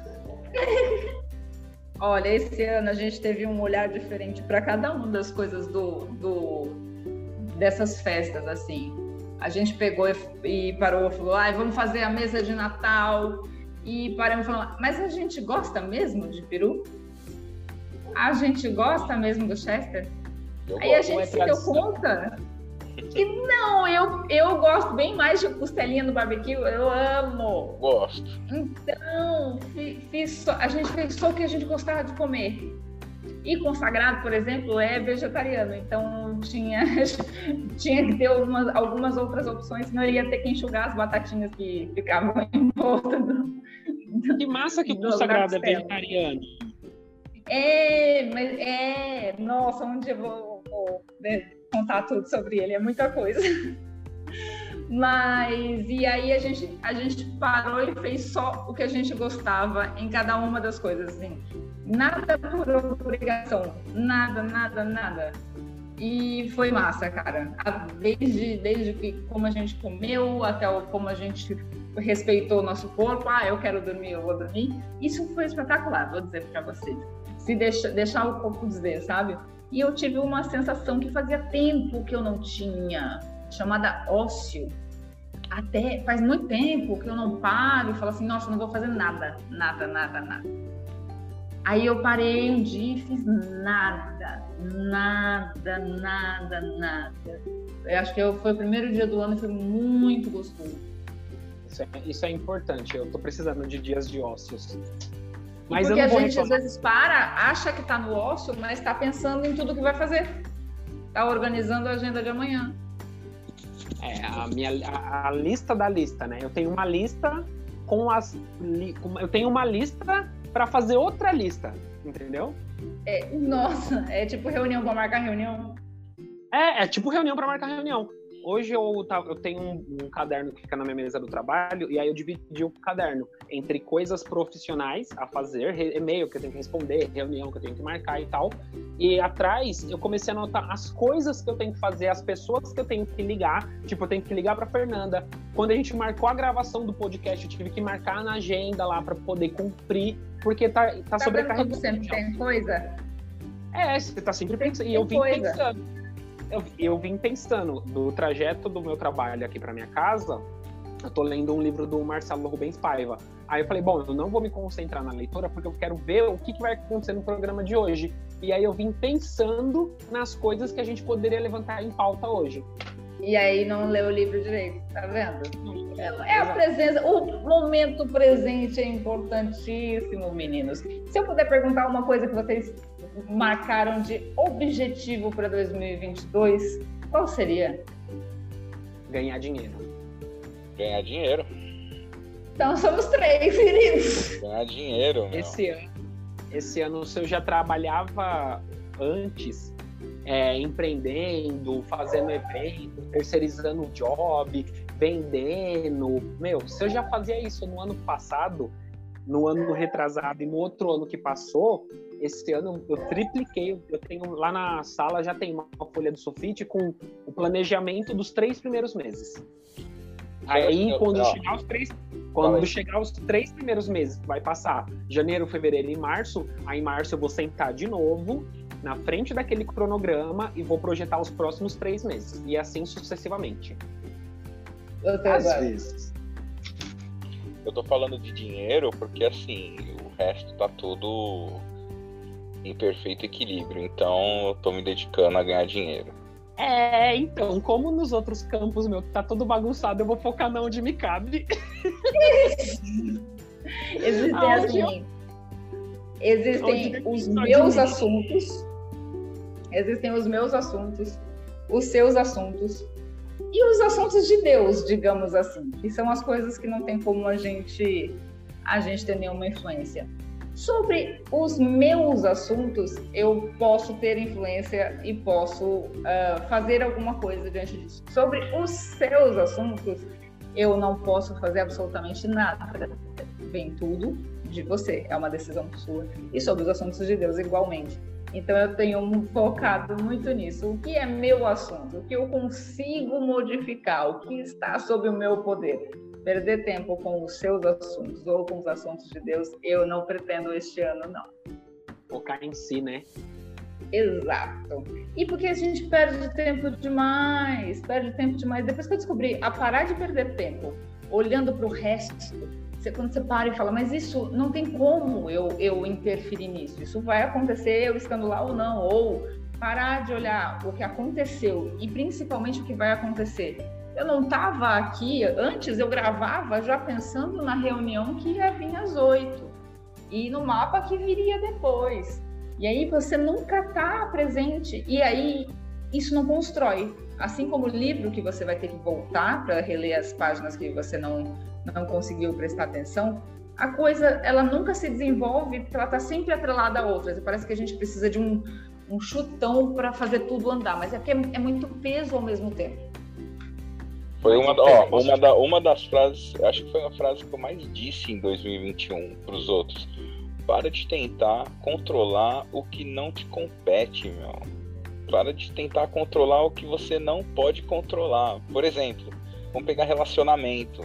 Olha, esse ano a gente teve um olhar diferente para cada uma das coisas do, do, dessas festas, assim. A gente pegou e, parou e falou, ah, vamos fazer a mesa de Natal. E paramos falando, mas a gente gosta mesmo de peru? A gente gosta mesmo do Chester? Eu Aí a gente é se deu conta que não, eu, eu gosto bem mais de costelinha no barbecue, eu amo. Gosto. Então, fiz, a gente fez só o que a gente gostava de comer. E consagrado, por exemplo, é vegetariano, então tinha, (laughs) tinha que ter algumas, algumas outras opções, senão ia ter que enxugar as batatinhas que ficavam (laughs) em volta do. Que massa que o consagrado é vegetariano. É, mas é. Nossa, onde eu vou, vou né, contar tudo sobre ele? É muita coisa. (laughs) Mas, e aí a gente, a gente parou e fez só o que a gente gostava em cada uma das coisas, assim. Nada por obrigação, nada, nada, nada. E foi massa, cara. Desde, desde que, como a gente comeu, até o, como a gente respeitou o nosso corpo. Ah, eu quero dormir, eu vou dormir. Isso foi espetacular, vou dizer para vocês. Se deixa, deixar o corpo dizer, sabe? E eu tive uma sensação que fazia tempo que eu não tinha chamada ócio. Até faz muito tempo que eu não paro e falo assim, nossa, não vou fazer nada, nada, nada, nada. Aí eu parei um dia e fiz nada, nada, nada, nada. Eu acho que eu, foi o primeiro dia do ano e foi muito gostoso. Isso é, isso é importante, eu tô precisando de dias de ócios. Mas porque a gente reclamar. às vezes para, acha que tá no ócio, mas está pensando em tudo que vai fazer. Tá organizando a agenda de amanhã. É, a minha a, a, lista da lista, né? Eu tenho uma lista com as. Li, eu tenho uma lista para fazer outra lista, entendeu? É, nossa, é tipo reunião para marcar reunião. É, é tipo reunião para marcar reunião. Hoje eu, eu tenho um, um, caderno que fica na minha mesa do trabalho, e aí eu dividi o caderno entre coisas profissionais a fazer, e-mail que eu tenho que responder, reunião que eu tenho que marcar e tal. E atrás eu comecei a anotar as coisas que eu tenho que fazer, as pessoas que eu tenho que ligar. Tipo, eu tenho que ligar para Fernanda. Quando a gente marcou a gravação do podcast, eu tive que marcar na agenda lá para poder cumprir, porque tá, tá, tá sobrecarregado. Sempre tem coisa? É, você tá sempre pensando. E eu vim coisa. pensando eu, eu vim pensando do trajeto do meu trabalho aqui para minha casa. Eu tô lendo um livro do Marcelo Rubens Paiva. Aí eu falei, bom, eu não vou me concentrar na leitura porque eu quero ver o que, que vai acontecer no programa de hoje. E aí eu vim pensando nas coisas que a gente poderia levantar em pauta hoje. E aí não leu o livro direito, tá vendo? É a presença, o momento presente é importantíssimo, meninos. Se eu puder perguntar uma coisa que vocês marcaram de objetivo para 2022, qual seria? Ganhar dinheiro. Ganhar dinheiro. Então somos três, queridos. Ganhar dinheiro. Meu. Esse ano, esse ano, se eu já trabalhava antes, é, empreendendo, fazendo evento, terceirizando o job, vendendo. Meu, se eu já fazia isso no ano passado, no ano retrasado e no outro ano que passou, esse ano eu tripliquei. Eu tenho lá na sala já tem uma folha do sulfite com o planejamento dos três primeiros meses. Aí quando chegar os três, quando chegar os três primeiros meses, vai passar janeiro, fevereiro e março. Aí em março eu vou sentar de novo na frente daquele cronograma e vou projetar os próximos três meses e assim sucessivamente. Às vezes. Eu tô falando de dinheiro porque assim o resto tá tudo em perfeito equilíbrio. Então eu tô me dedicando a ganhar dinheiro. É, então, como nos outros campos, meu, tá todo bagunçado, eu vou focar na onde me cabe. (laughs) existem assim, eu... existem os meus assuntos, existem os meus assuntos, os seus assuntos e os assuntos de Deus, digamos assim, que são as coisas que não tem como a gente a gente ter nenhuma influência. Sobre os meus assuntos, eu posso ter influência e posso uh, fazer alguma coisa diante disso. Sobre os seus assuntos, eu não posso fazer absolutamente nada. Vem tudo de você, é uma decisão sua. E sobre os assuntos de Deus, igualmente. Então, eu tenho focado muito nisso. O que é meu assunto? O que eu consigo modificar? O que está sob o meu poder? perder tempo com os seus assuntos ou com os assuntos de Deus, eu não pretendo este ano, não. Focar em si, né? Exato. E porque a gente perde tempo demais, perde tempo demais. Depois que eu descobri a parar de perder tempo olhando para o resto, você, quando você para e fala, mas isso não tem como eu, eu interferir nisso, isso vai acontecer eu estando lá ou não, ou parar de olhar o que aconteceu e principalmente o que vai acontecer eu não estava aqui, antes eu gravava já pensando na reunião que ia vir às oito e no mapa que viria depois. E aí você nunca está presente. E aí isso não constrói. Assim como o livro que você vai ter que voltar para reler as páginas que você não, não conseguiu prestar atenção, a coisa ela nunca se desenvolve porque ela está sempre atrelada a outras. Parece que a gente precisa de um, um chutão para fazer tudo andar, mas é porque é, é muito peso ao mesmo tempo. Foi uma, ó, uma, da, uma das frases, acho que foi a frase que eu mais disse em 2021 para os outros. Para de tentar controlar o que não te compete, meu. Para de tentar controlar o que você não pode controlar. Por exemplo, vamos pegar relacionamento.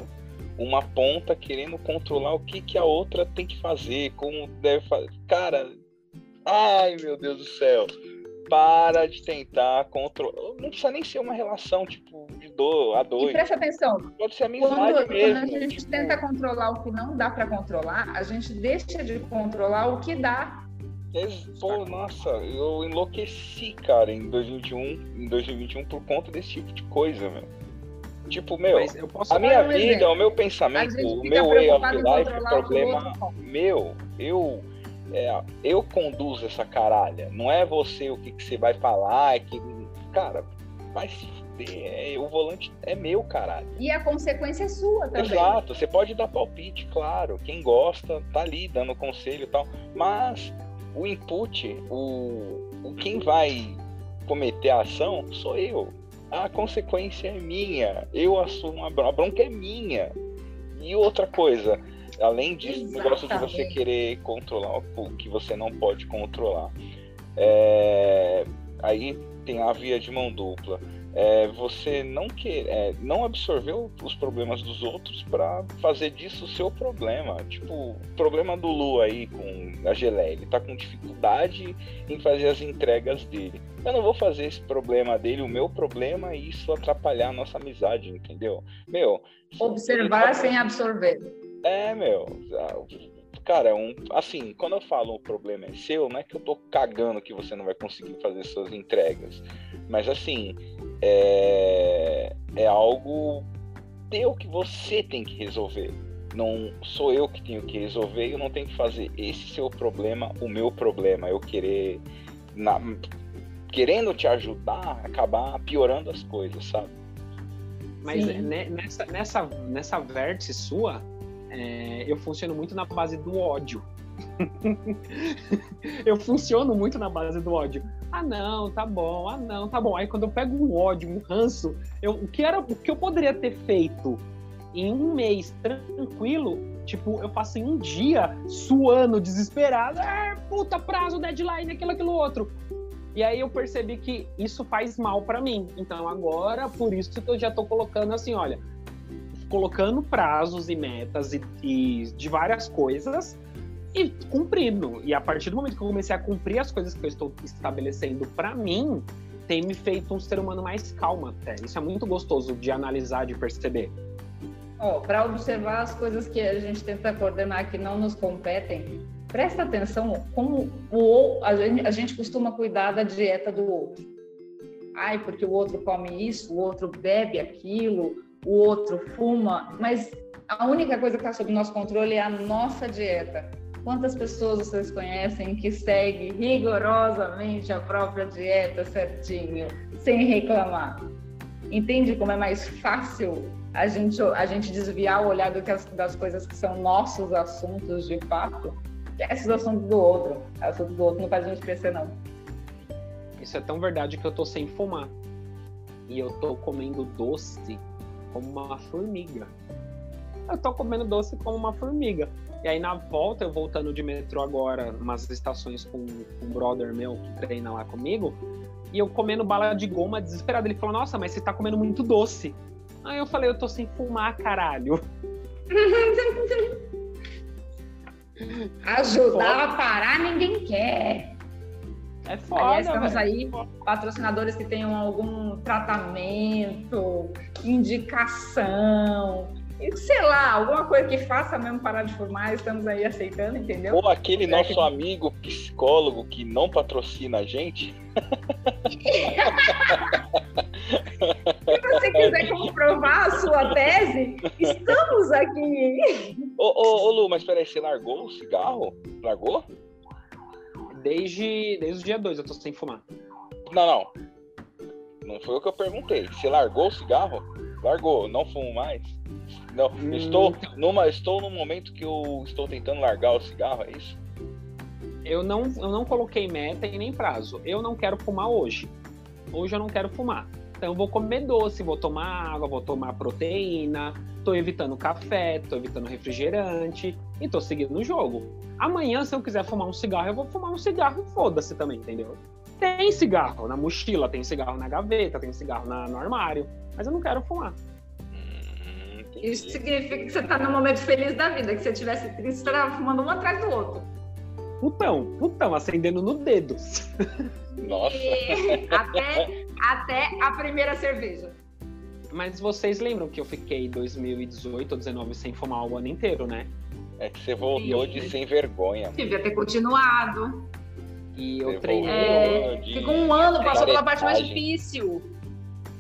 Uma ponta querendo controlar o que, que a outra tem que fazer, como deve fazer. Cara, ai meu Deus do céu para de tentar controlar. Não precisa nem ser uma relação, tipo, de dor a dois. E presta atenção. Pode ser amizade quando, mesmo. Quando a gente tipo... tenta controlar o que não dá para controlar, a gente deixa de controlar o que dá. Pô, nossa, eu enlouqueci, cara, em 2021, em 2021 por conta desse tipo de coisa, meu. Tipo, meu, a minha um vida, exemplo. o meu pensamento, o meu way of life é problema meu. Eu é, eu conduzo essa caralha. Não é você o que, que você vai falar, é que. Cara, vai se fuder. É, o volante é meu, caralho. E a consequência é sua também. Exato, você pode dar palpite, claro. Quem gosta tá ali dando conselho e tal. Mas o input, o, o quem vai cometer a ação sou eu. A consequência é minha. Eu assumo a bronca é minha. E outra coisa, além disso, o negócio de você querer controlar o que você não pode controlar. É, aí tem a via de mão dupla. É, você não quer, é, não absorveu os problemas dos outros para fazer disso o seu problema. Tipo, o problema do Lu aí com a Gelé, ele tá com dificuldade em fazer as entregas dele. Eu não vou fazer esse problema dele o meu problema e isso atrapalhar a nossa amizade, entendeu? Meu, observar sem absorver. É, meu, cara, é um, assim, quando eu falo o problema é seu, não é que eu tô cagando que você não vai conseguir fazer suas entregas. Mas assim, é, é algo teu que você tem que resolver. Não sou eu que tenho que resolver, eu não tenho que fazer esse seu problema o meu problema. Eu querer, na, querendo te ajudar, acabar piorando as coisas, sabe? Mas nessa, nessa, nessa vértice sua, é, eu funciono muito na base do ódio. (laughs) eu funciono muito na base do ódio. Ah, não, tá bom. Ah, não, tá bom. Aí quando eu pego um ódio, um ranço, eu, o, que era, o que eu poderia ter feito em um mês tranquilo, tipo, eu passo em um dia suando, desesperado. Ah, puta, prazo, deadline, aquilo, aquilo outro. E aí eu percebi que isso faz mal para mim. Então agora, por isso que eu já tô colocando assim, olha, colocando prazos e metas e, e de várias coisas e cumprindo. E a partir do momento que eu comecei a cumprir as coisas que eu estou estabelecendo para mim, tem me feito um ser humano mais calmo até. Isso é muito gostoso de analisar, de perceber. Oh, para observar as coisas que a gente tenta coordenar que não nos competem, presta atenção como o, a, gente, a gente costuma cuidar da dieta do outro. Ai, porque o outro come isso, o outro bebe aquilo, o outro fuma, mas a única coisa que está sob nosso controle é a nossa dieta. Quantas pessoas vocês conhecem que seguem rigorosamente a própria dieta certinho, sem reclamar? Entende como é mais fácil a gente, a gente desviar o olhar do que as, das coisas que são nossos assuntos de fato? Esquece o assunto do outro. O assunto do outro não faz a gente crescer, não. Isso é tão verdade que eu tô sem fumar. E eu tô comendo doce como uma formiga. Eu tô comendo doce como uma formiga. E aí na volta, eu voltando de metrô agora, umas estações com, com um brother meu que treina lá comigo, e eu comendo bala de goma desesperado. Ele falou, nossa, mas você tá comendo muito doce. Aí eu falei, eu tô sem fumar, caralho. (laughs) Ajudar a parar ninguém quer. É foda, Aliás, temos aí patrocinadores que tenham algum tratamento, indicação, sei lá, alguma coisa que faça mesmo parar de fumar, estamos aí aceitando, entendeu? Ou aquele é nosso que... amigo psicólogo que não patrocina a gente. Se você quiser comprovar a sua tese, estamos aqui. Ô, ô, ô Lu, mas peraí, você largou o cigarro? Largou? Desde, desde o dia 2 eu tô sem fumar. Não, não. Não foi o que eu perguntei. Você largou o cigarro? Largou, não fumo mais? Não, hum, estou, numa, estou no momento que eu estou tentando largar o cigarro, é isso? Eu não, eu não coloquei meta e nem prazo. Eu não quero fumar hoje. Hoje eu não quero fumar. Então eu vou comer doce, vou tomar água, vou tomar proteína, tô evitando café, tô evitando refrigerante e tô seguindo o jogo. Amanhã, se eu quiser fumar um cigarro, eu vou fumar um cigarro e foda-se também, entendeu? Tem cigarro na mochila, tem cigarro na gaveta, tem cigarro na, no armário, mas eu não quero fumar. Isso significa que você tá num momento feliz da vida, que se você tivesse triste, você estaria fumando um atrás do outro. Putão, putão, acendendo no dedo. Nossa. até, até a primeira cerveja. Mas vocês lembram que eu fiquei 2018 ou 19 sem fumar o ano inteiro, né? É que você voltou de sem vergonha. Devia ter continuado. E eu você treinei. É, de... Ficou um ano, passou pela parte mais difícil.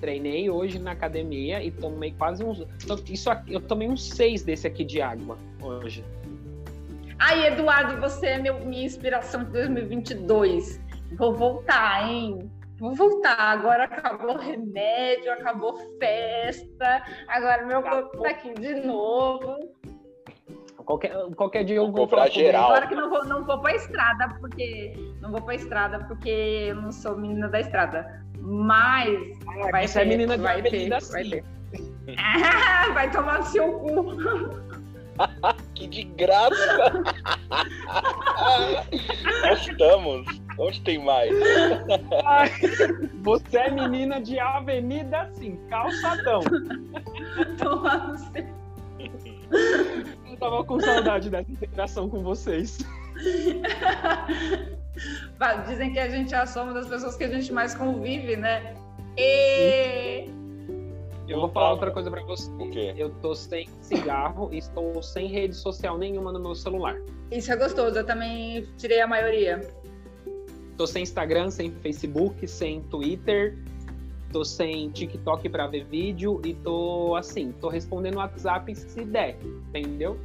Treinei hoje na academia e tomei quase uns. Isso aqui, eu tomei uns seis desse aqui de água hoje. Ai, Eduardo, você é meu, minha inspiração de 2022. Vou voltar, hein? Vou voltar. Agora acabou o remédio, acabou festa. Agora meu corpo tá aqui de novo. Qualquer, qualquer dia eu vou, vou pra geral. Agora que não vou, não vou pra estrada, porque. Não vou pra estrada porque eu não sou menina da estrada. Mas. Ah, vai ser é menina de vai ter, vai ter. (laughs) vai tomar no seu cu. (laughs) que de graça! Nós estamos. Onde tem mais? você é menina de avenida, sim, calçadão. (laughs) Tomar no seu. Eu tava com saudade dessa interação com vocês. (laughs) Dizem que a gente é a soma das pessoas que a gente mais convive, né? E eu vou falar outra coisa para você. O quê? Eu tô sem cigarro e estou sem rede social nenhuma no meu celular. Isso é gostoso, eu também tirei a maioria. Tô sem Instagram, sem Facebook, sem Twitter, tô sem TikTok para ver vídeo e tô assim, tô respondendo WhatsApp se der, entendeu?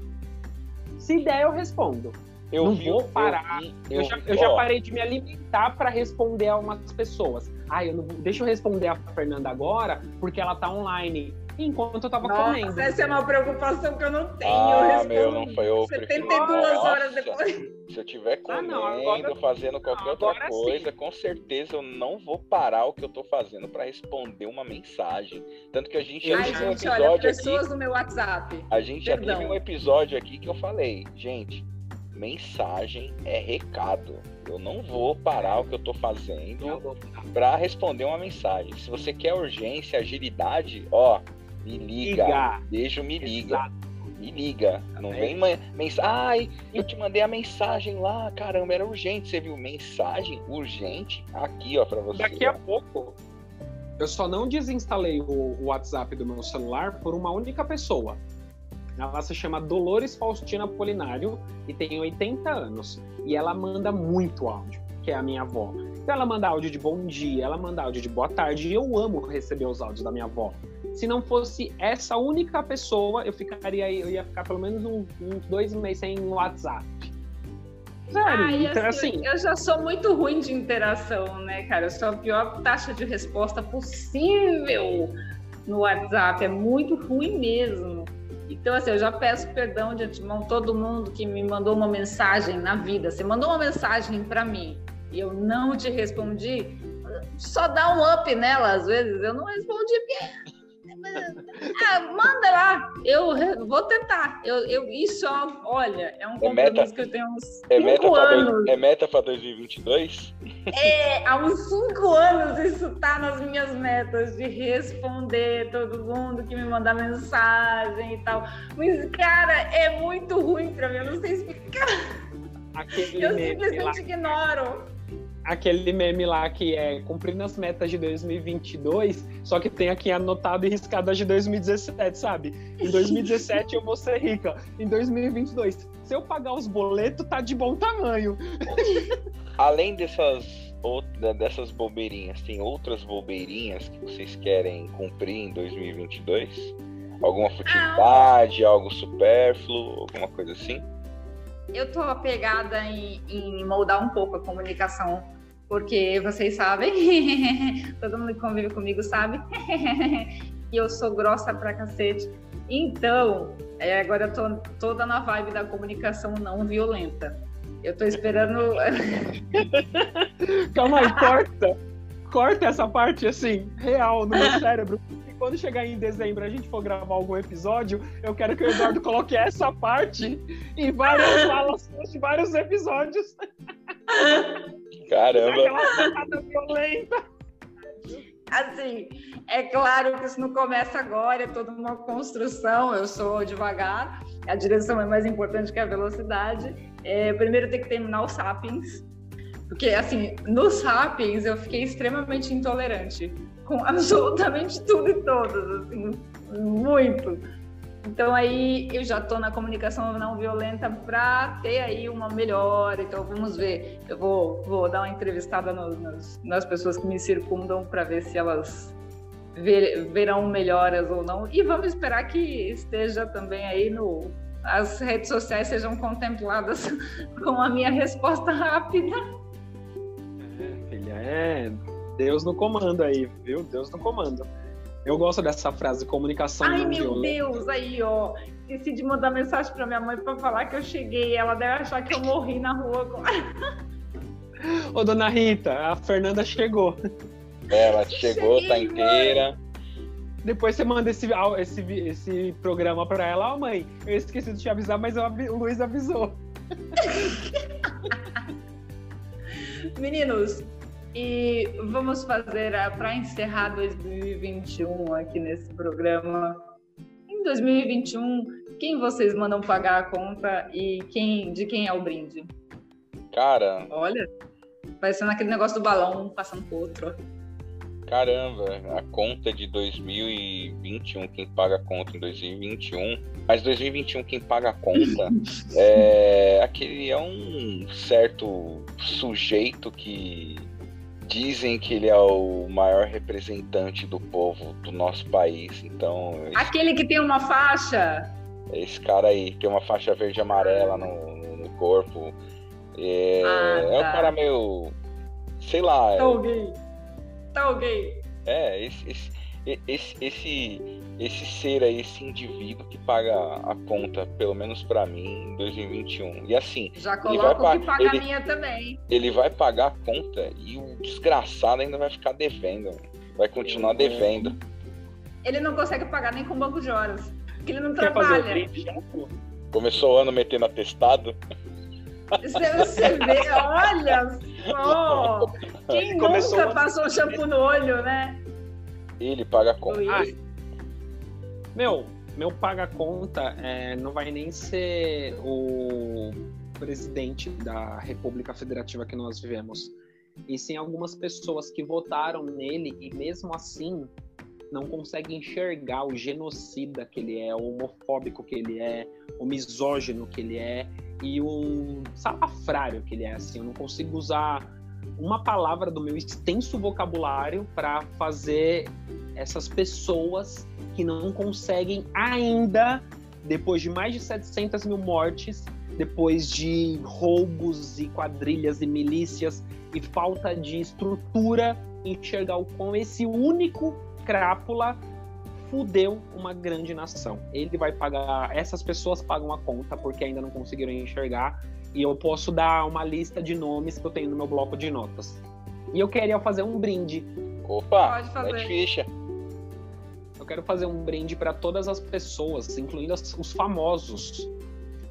Se der, eu respondo. Eu não vi, vou parar. Eu, vi, eu, eu já, eu já parei de me alimentar para responder a umas pessoas. Ah, eu não, deixa eu responder a Fernanda agora, porque ela tá online. Enquanto eu tava Nossa, comendo. Essa é uma preocupação que eu não tenho. Ah, eu meu, não foi eu. 72 horas depois. Se eu tiver comendo, ah, não, agora... fazendo qualquer não, outra coisa, sim. com certeza eu não vou parar o que eu tô fazendo para responder uma mensagem. Tanto que a gente já Ai, gente, um episódio olha, pessoas aqui, no meu WhatsApp. A gente Perdão. já teve um episódio aqui que eu falei, gente, mensagem é recado. Eu não vou parar o que eu estou fazendo para responder uma mensagem. Se você quer urgência, agilidade, ó, me liga. liga. Beijo, me liga. Exato. Me liga. Não é. vem mensagem. Ai, eu te mandei a mensagem lá, caramba, era urgente. Você viu mensagem urgente aqui, ó, para você. Daqui a pouco. Eu só não desinstalei o WhatsApp do meu celular por uma única pessoa. Ela se chama Dolores Faustina Polinário e tem 80 anos. E ela manda muito áudio, que é a minha avó. Então ela manda áudio de bom dia, ela manda áudio de boa tarde. E eu amo receber os áudios da minha avó. Se não fosse essa única pessoa, eu ficaria, eu ia ficar pelo menos uns um, dois meses sem WhatsApp. Sério, ah, então, assim, assim, eu já sou muito ruim de interação, né, cara? Eu sou a pior taxa de resposta possível no WhatsApp. É muito ruim mesmo. Então, assim, eu já peço perdão de antemão todo mundo que me mandou uma mensagem na vida. Você mandou uma mensagem para mim e eu não te respondi, só dá um up nela às vezes. Eu não respondi porque (laughs) ah, manda lá, eu vou tentar. Eu, eu, isso, olha, é um é compromisso meta, que eu tenho uns é meta anos. Dois, é meta para 2022? É, há uns cinco anos isso tá nas minhas metas, de responder todo mundo que me mandar mensagem e tal. Mas, cara, é muito ruim para mim, eu não sei explicar. Aquele eu simplesmente ignoro aquele meme lá que é cumprindo as metas de 2022, só que tem aqui anotado e riscado as de 2017, sabe? Em 2017 eu vou ser rica. Em 2022, se eu pagar os boletos, tá de bom tamanho. (laughs) Além dessas dessas bobeirinhas, tem outras bobeirinhas que vocês querem cumprir em 2022? Alguma futilidade, ah, algo supérfluo, alguma coisa assim? Eu tô apegada em, em moldar um pouco a comunicação porque vocês sabem, (laughs) todo mundo que convive comigo sabe, que (laughs) eu sou grossa pra cacete. Então, é, agora eu tô toda na vibe da comunicação não violenta. Eu tô esperando. (laughs) Calma aí, corta! corta essa parte assim, real, no meu cérebro. E quando chegar em dezembro a gente for gravar algum episódio, eu quero que o Eduardo coloque essa parte em várias falas de vários episódios. Caramba. Aquela violenta. Assim, é claro que isso não começa agora, é toda uma construção. Eu sou devagar, a direção é mais importante que a velocidade. É, primeiro tem que terminar o Sapiens, porque assim, no Sapiens eu fiquei extremamente intolerante com absolutamente tudo e todos, assim, muito. Então aí eu já estou na comunicação não violenta para ter aí uma melhora. Então vamos ver. Eu vou, vou dar uma entrevistada no, nas, nas pessoas que me circundam para ver se elas ver, verão melhoras ou não. E vamos esperar que esteja também aí no as redes sociais sejam contempladas (laughs) com a minha resposta rápida. É, filha, é Deus no comando aí, viu? Deus no comando. Eu gosto dessa frase, comunicação Ai, não meu violenta. Deus, aí, ó. Esqueci de mandar mensagem pra minha mãe pra falar que eu cheguei. Ela deve achar que eu morri na rua agora. Ô, dona Rita, a Fernanda chegou. Ela chegou, tá Cheguei, inteira. Depois você manda esse, esse, esse programa pra ela. Ó, mãe, eu esqueci de te avisar, mas o Luiz avisou. (laughs) Meninos, e vamos fazer para encerrar 2021 aqui nesse programa. Em 2021, quem vocês mandam pagar a conta e quem de quem é o brinde? Cara, Olha, parecendo aquele negócio do balão, um passando pro outro. caramba, a conta de 2021, quem paga a conta em 2021. Mas 2021, quem paga a conta (laughs) é aquele é um certo sujeito que dizem que ele é o maior representante do povo do nosso país. Então, esse, Aquele que tem uma faixa. esse cara aí tem uma faixa verde e amarela no, no- corpo. É, Ah, é um tá. cara meio. Sei lá. Tá alguém. Tá alguém. É, esse, esse, esse, esse, esse ser aí, esse indivíduo que paga a conta, pelo menos pra mim, em 2021. E assim, Já Ele coloca vai o que pa- paga ele- a minha também. ele vai pagar a conta e o desgraçado ainda vai ficar devendo. Vai continuar devendo. Ele não consegue pagar nem com banco de horas. Porque ele não Quer fazer o trabalha. pô? Começou o ano metendo atestado. Você, você vê, olha só. (laughs) Quem Começou nunca o- passou shampoo no olho, né? Ele paga a conta. Luiz? Meu, meu paga-conta é, não vai nem ser o presidente da República Federativa que nós vivemos. E sim algumas pessoas que votaram nele e mesmo assim não conseguem enxergar o genocida que ele é, o homofóbico que ele é, o misógino que ele é e o salafrário que ele é. Assim, eu não consigo usar uma palavra do meu extenso vocabulário para fazer essas pessoas que não conseguem ainda, depois de mais de 700 mil mortes, depois de roubos e quadrilhas e milícias e falta de estrutura, enxergar o quão esse único crápula fudeu uma grande nação. Ele vai pagar, essas pessoas pagam a conta porque ainda não conseguiram enxergar e eu posso dar uma lista de nomes que eu tenho no meu bloco de notas. E eu queria fazer um brinde Opa, Pode fazer. ficha. Quero fazer um brinde para todas as pessoas, incluindo as- os famosos,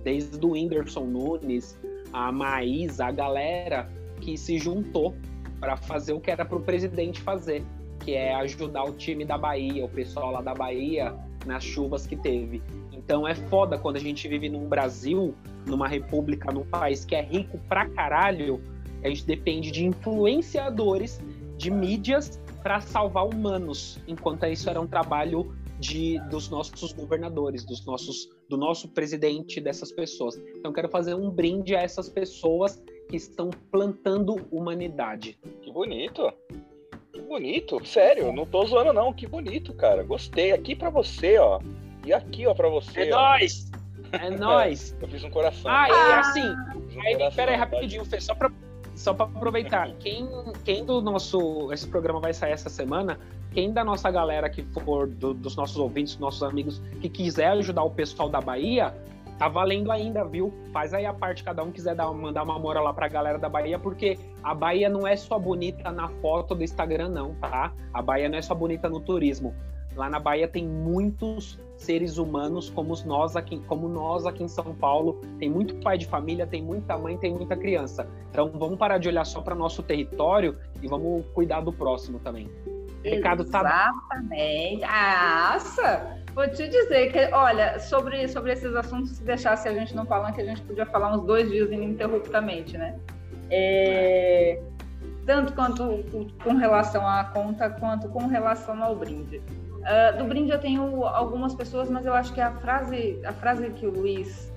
desde o Whindersson Nunes, a Maísa, a galera que se juntou para fazer o que era para o presidente fazer, que é ajudar o time da Bahia, o pessoal lá da Bahia, nas chuvas que teve. Então é foda quando a gente vive num Brasil, numa república, num país que é rico pra caralho, a gente depende de influenciadores, de mídias para salvar humanos, enquanto isso era um trabalho de, dos nossos governadores, dos nossos, do nosso presidente, dessas pessoas. Então, quero fazer um brinde a essas pessoas que estão plantando humanidade. Que bonito. Que bonito. Sério, não tô zoando não. Que bonito, cara. Gostei. Aqui pra você, ó. E aqui, ó, pra você. É ó. nóis! É (laughs) nóis! Eu fiz um coração. Ah, e assim, Fiz um Aí, coração, pera aí, rapidinho, Fê, só pra, só pra aproveitar. Quem, quem do nosso. Esse programa vai sair essa semana. Quem da nossa galera que for, do- dos nossos ouvintes, dos nossos amigos, que quiser ajudar o pessoal da Bahia, tá valendo ainda, viu? Faz aí a parte, cada um quiser dar, mandar uma moral lá pra galera da Bahia, porque a Bahia não é só bonita na foto do Instagram, não, tá? A Bahia não é só bonita no turismo. Lá na Bahia tem muitos seres humanos como nós aqui, como nós aqui em São Paulo. Tem muito pai de família, tem muita mãe, tem muita criança. Então vamos parar de olhar só para nosso território e vamos cuidar do próximo também. O recado tá Exatamente. Nossa! Vou te dizer que, olha, sobre, sobre esses assuntos, se deixasse a gente não falando, que a gente podia falar uns dois dias ininterruptamente, né? É, tanto quanto com relação à conta, quanto com relação ao brinde. Ah, do brinde eu tenho algumas pessoas, mas eu acho que a frase, a frase que o Luiz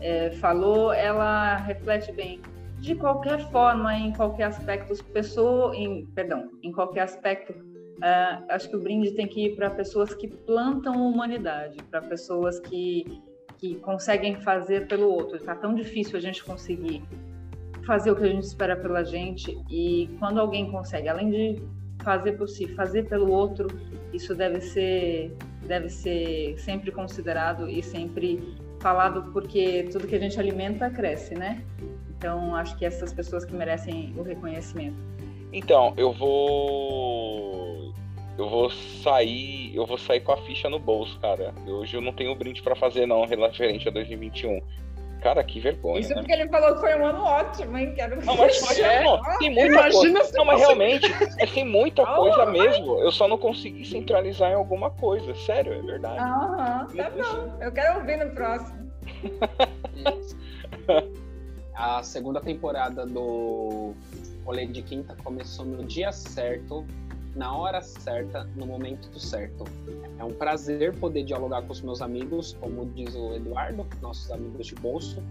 eh, falou, ela reflete bem. De qualquer forma, em qualquer aspecto, pessoa, em, perdão, em qualquer aspecto, ah, acho que o brinde tem que ir para pessoas que plantam humanidade, para pessoas que, que conseguem fazer pelo outro. Está tão difícil a gente conseguir fazer o que a gente espera pela gente e quando alguém consegue, além de fazer por si, fazer pelo outro, isso deve ser, deve ser sempre considerado e sempre falado, porque tudo que a gente alimenta cresce, né? Então, acho que essas pessoas que merecem o reconhecimento. Então, eu vou eu vou sair, eu vou sair com a ficha no bolso, cara. Hoje eu não tenho brinde para fazer não, referente a 2021. Cara, que vergonha. Isso né? porque ele falou que foi um ano ótimo, hein? Quero não, mas, mas é, não, tem muita Imagina coisa. Não, mas realmente, (laughs) é, tem muita coisa mesmo. Eu só não consegui centralizar em alguma coisa. Sério, é verdade. Aham, tá bom. Eu quero ouvir no próximo. (laughs) A segunda temporada do Rolê de Quinta começou no dia certo, na hora certa, no momento certo. É um prazer poder dialogar com os meus amigos, como diz o Eduardo, nossos amigos de bolso,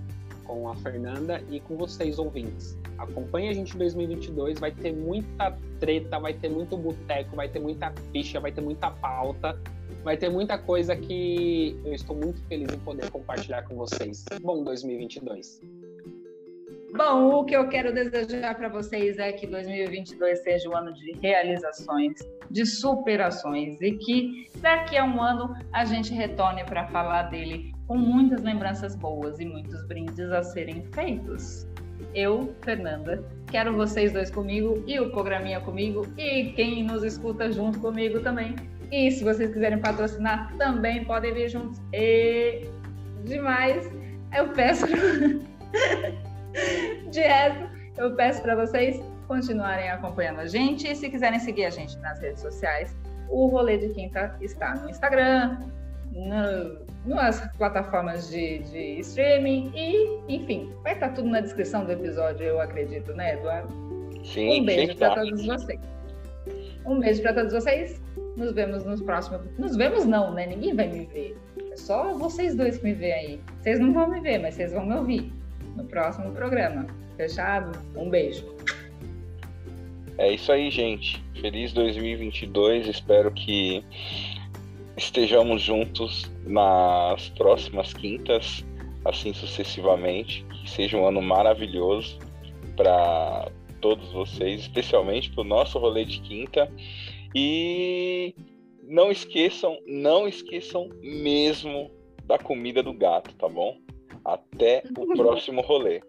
com a Fernanda e com vocês ouvintes. Acompanhe a gente em 2022, vai ter muita treta, vai ter muito boteco, vai ter muita ficha, vai ter muita pauta, vai ter muita coisa que eu estou muito feliz em poder compartilhar com vocês. Bom 2022. Bom, o que eu quero desejar para vocês é que 2022 seja um ano de realizações, de superações e que daqui a um ano a gente retorne para falar dele com muitas lembranças boas e muitos brindes a serem feitos. Eu, Fernanda, quero vocês dois comigo e o programinha comigo e quem nos escuta junto comigo também. E se vocês quiserem patrocinar, também podem vir juntos. E demais, eu peço. (laughs) De resto, eu peço para vocês continuarem acompanhando a gente. E se quiserem seguir a gente nas redes sociais, o Rolê de Quinta está no Instagram, no, nas plataformas de, de, streaming e, enfim, vai estar tudo na descrição do episódio, eu acredito, né, Eduardo? Sim, um beijo para todos vocês. Um beijo para todos vocês. Nos vemos nos próximos. Nos vemos não, né? Ninguém vai me ver. É só vocês dois que me vê aí. Vocês não vão me ver, mas vocês vão me ouvir no próximo programa. Fechado? Um beijo. É isso aí, gente. Feliz 2022. Espero que estejamos juntos nas próximas quintas, assim sucessivamente. Que seja um ano maravilhoso para todos vocês, especialmente para o nosso rolê de quinta. E não esqueçam, não esqueçam mesmo da comida do gato, tá bom? Até o próximo rolê.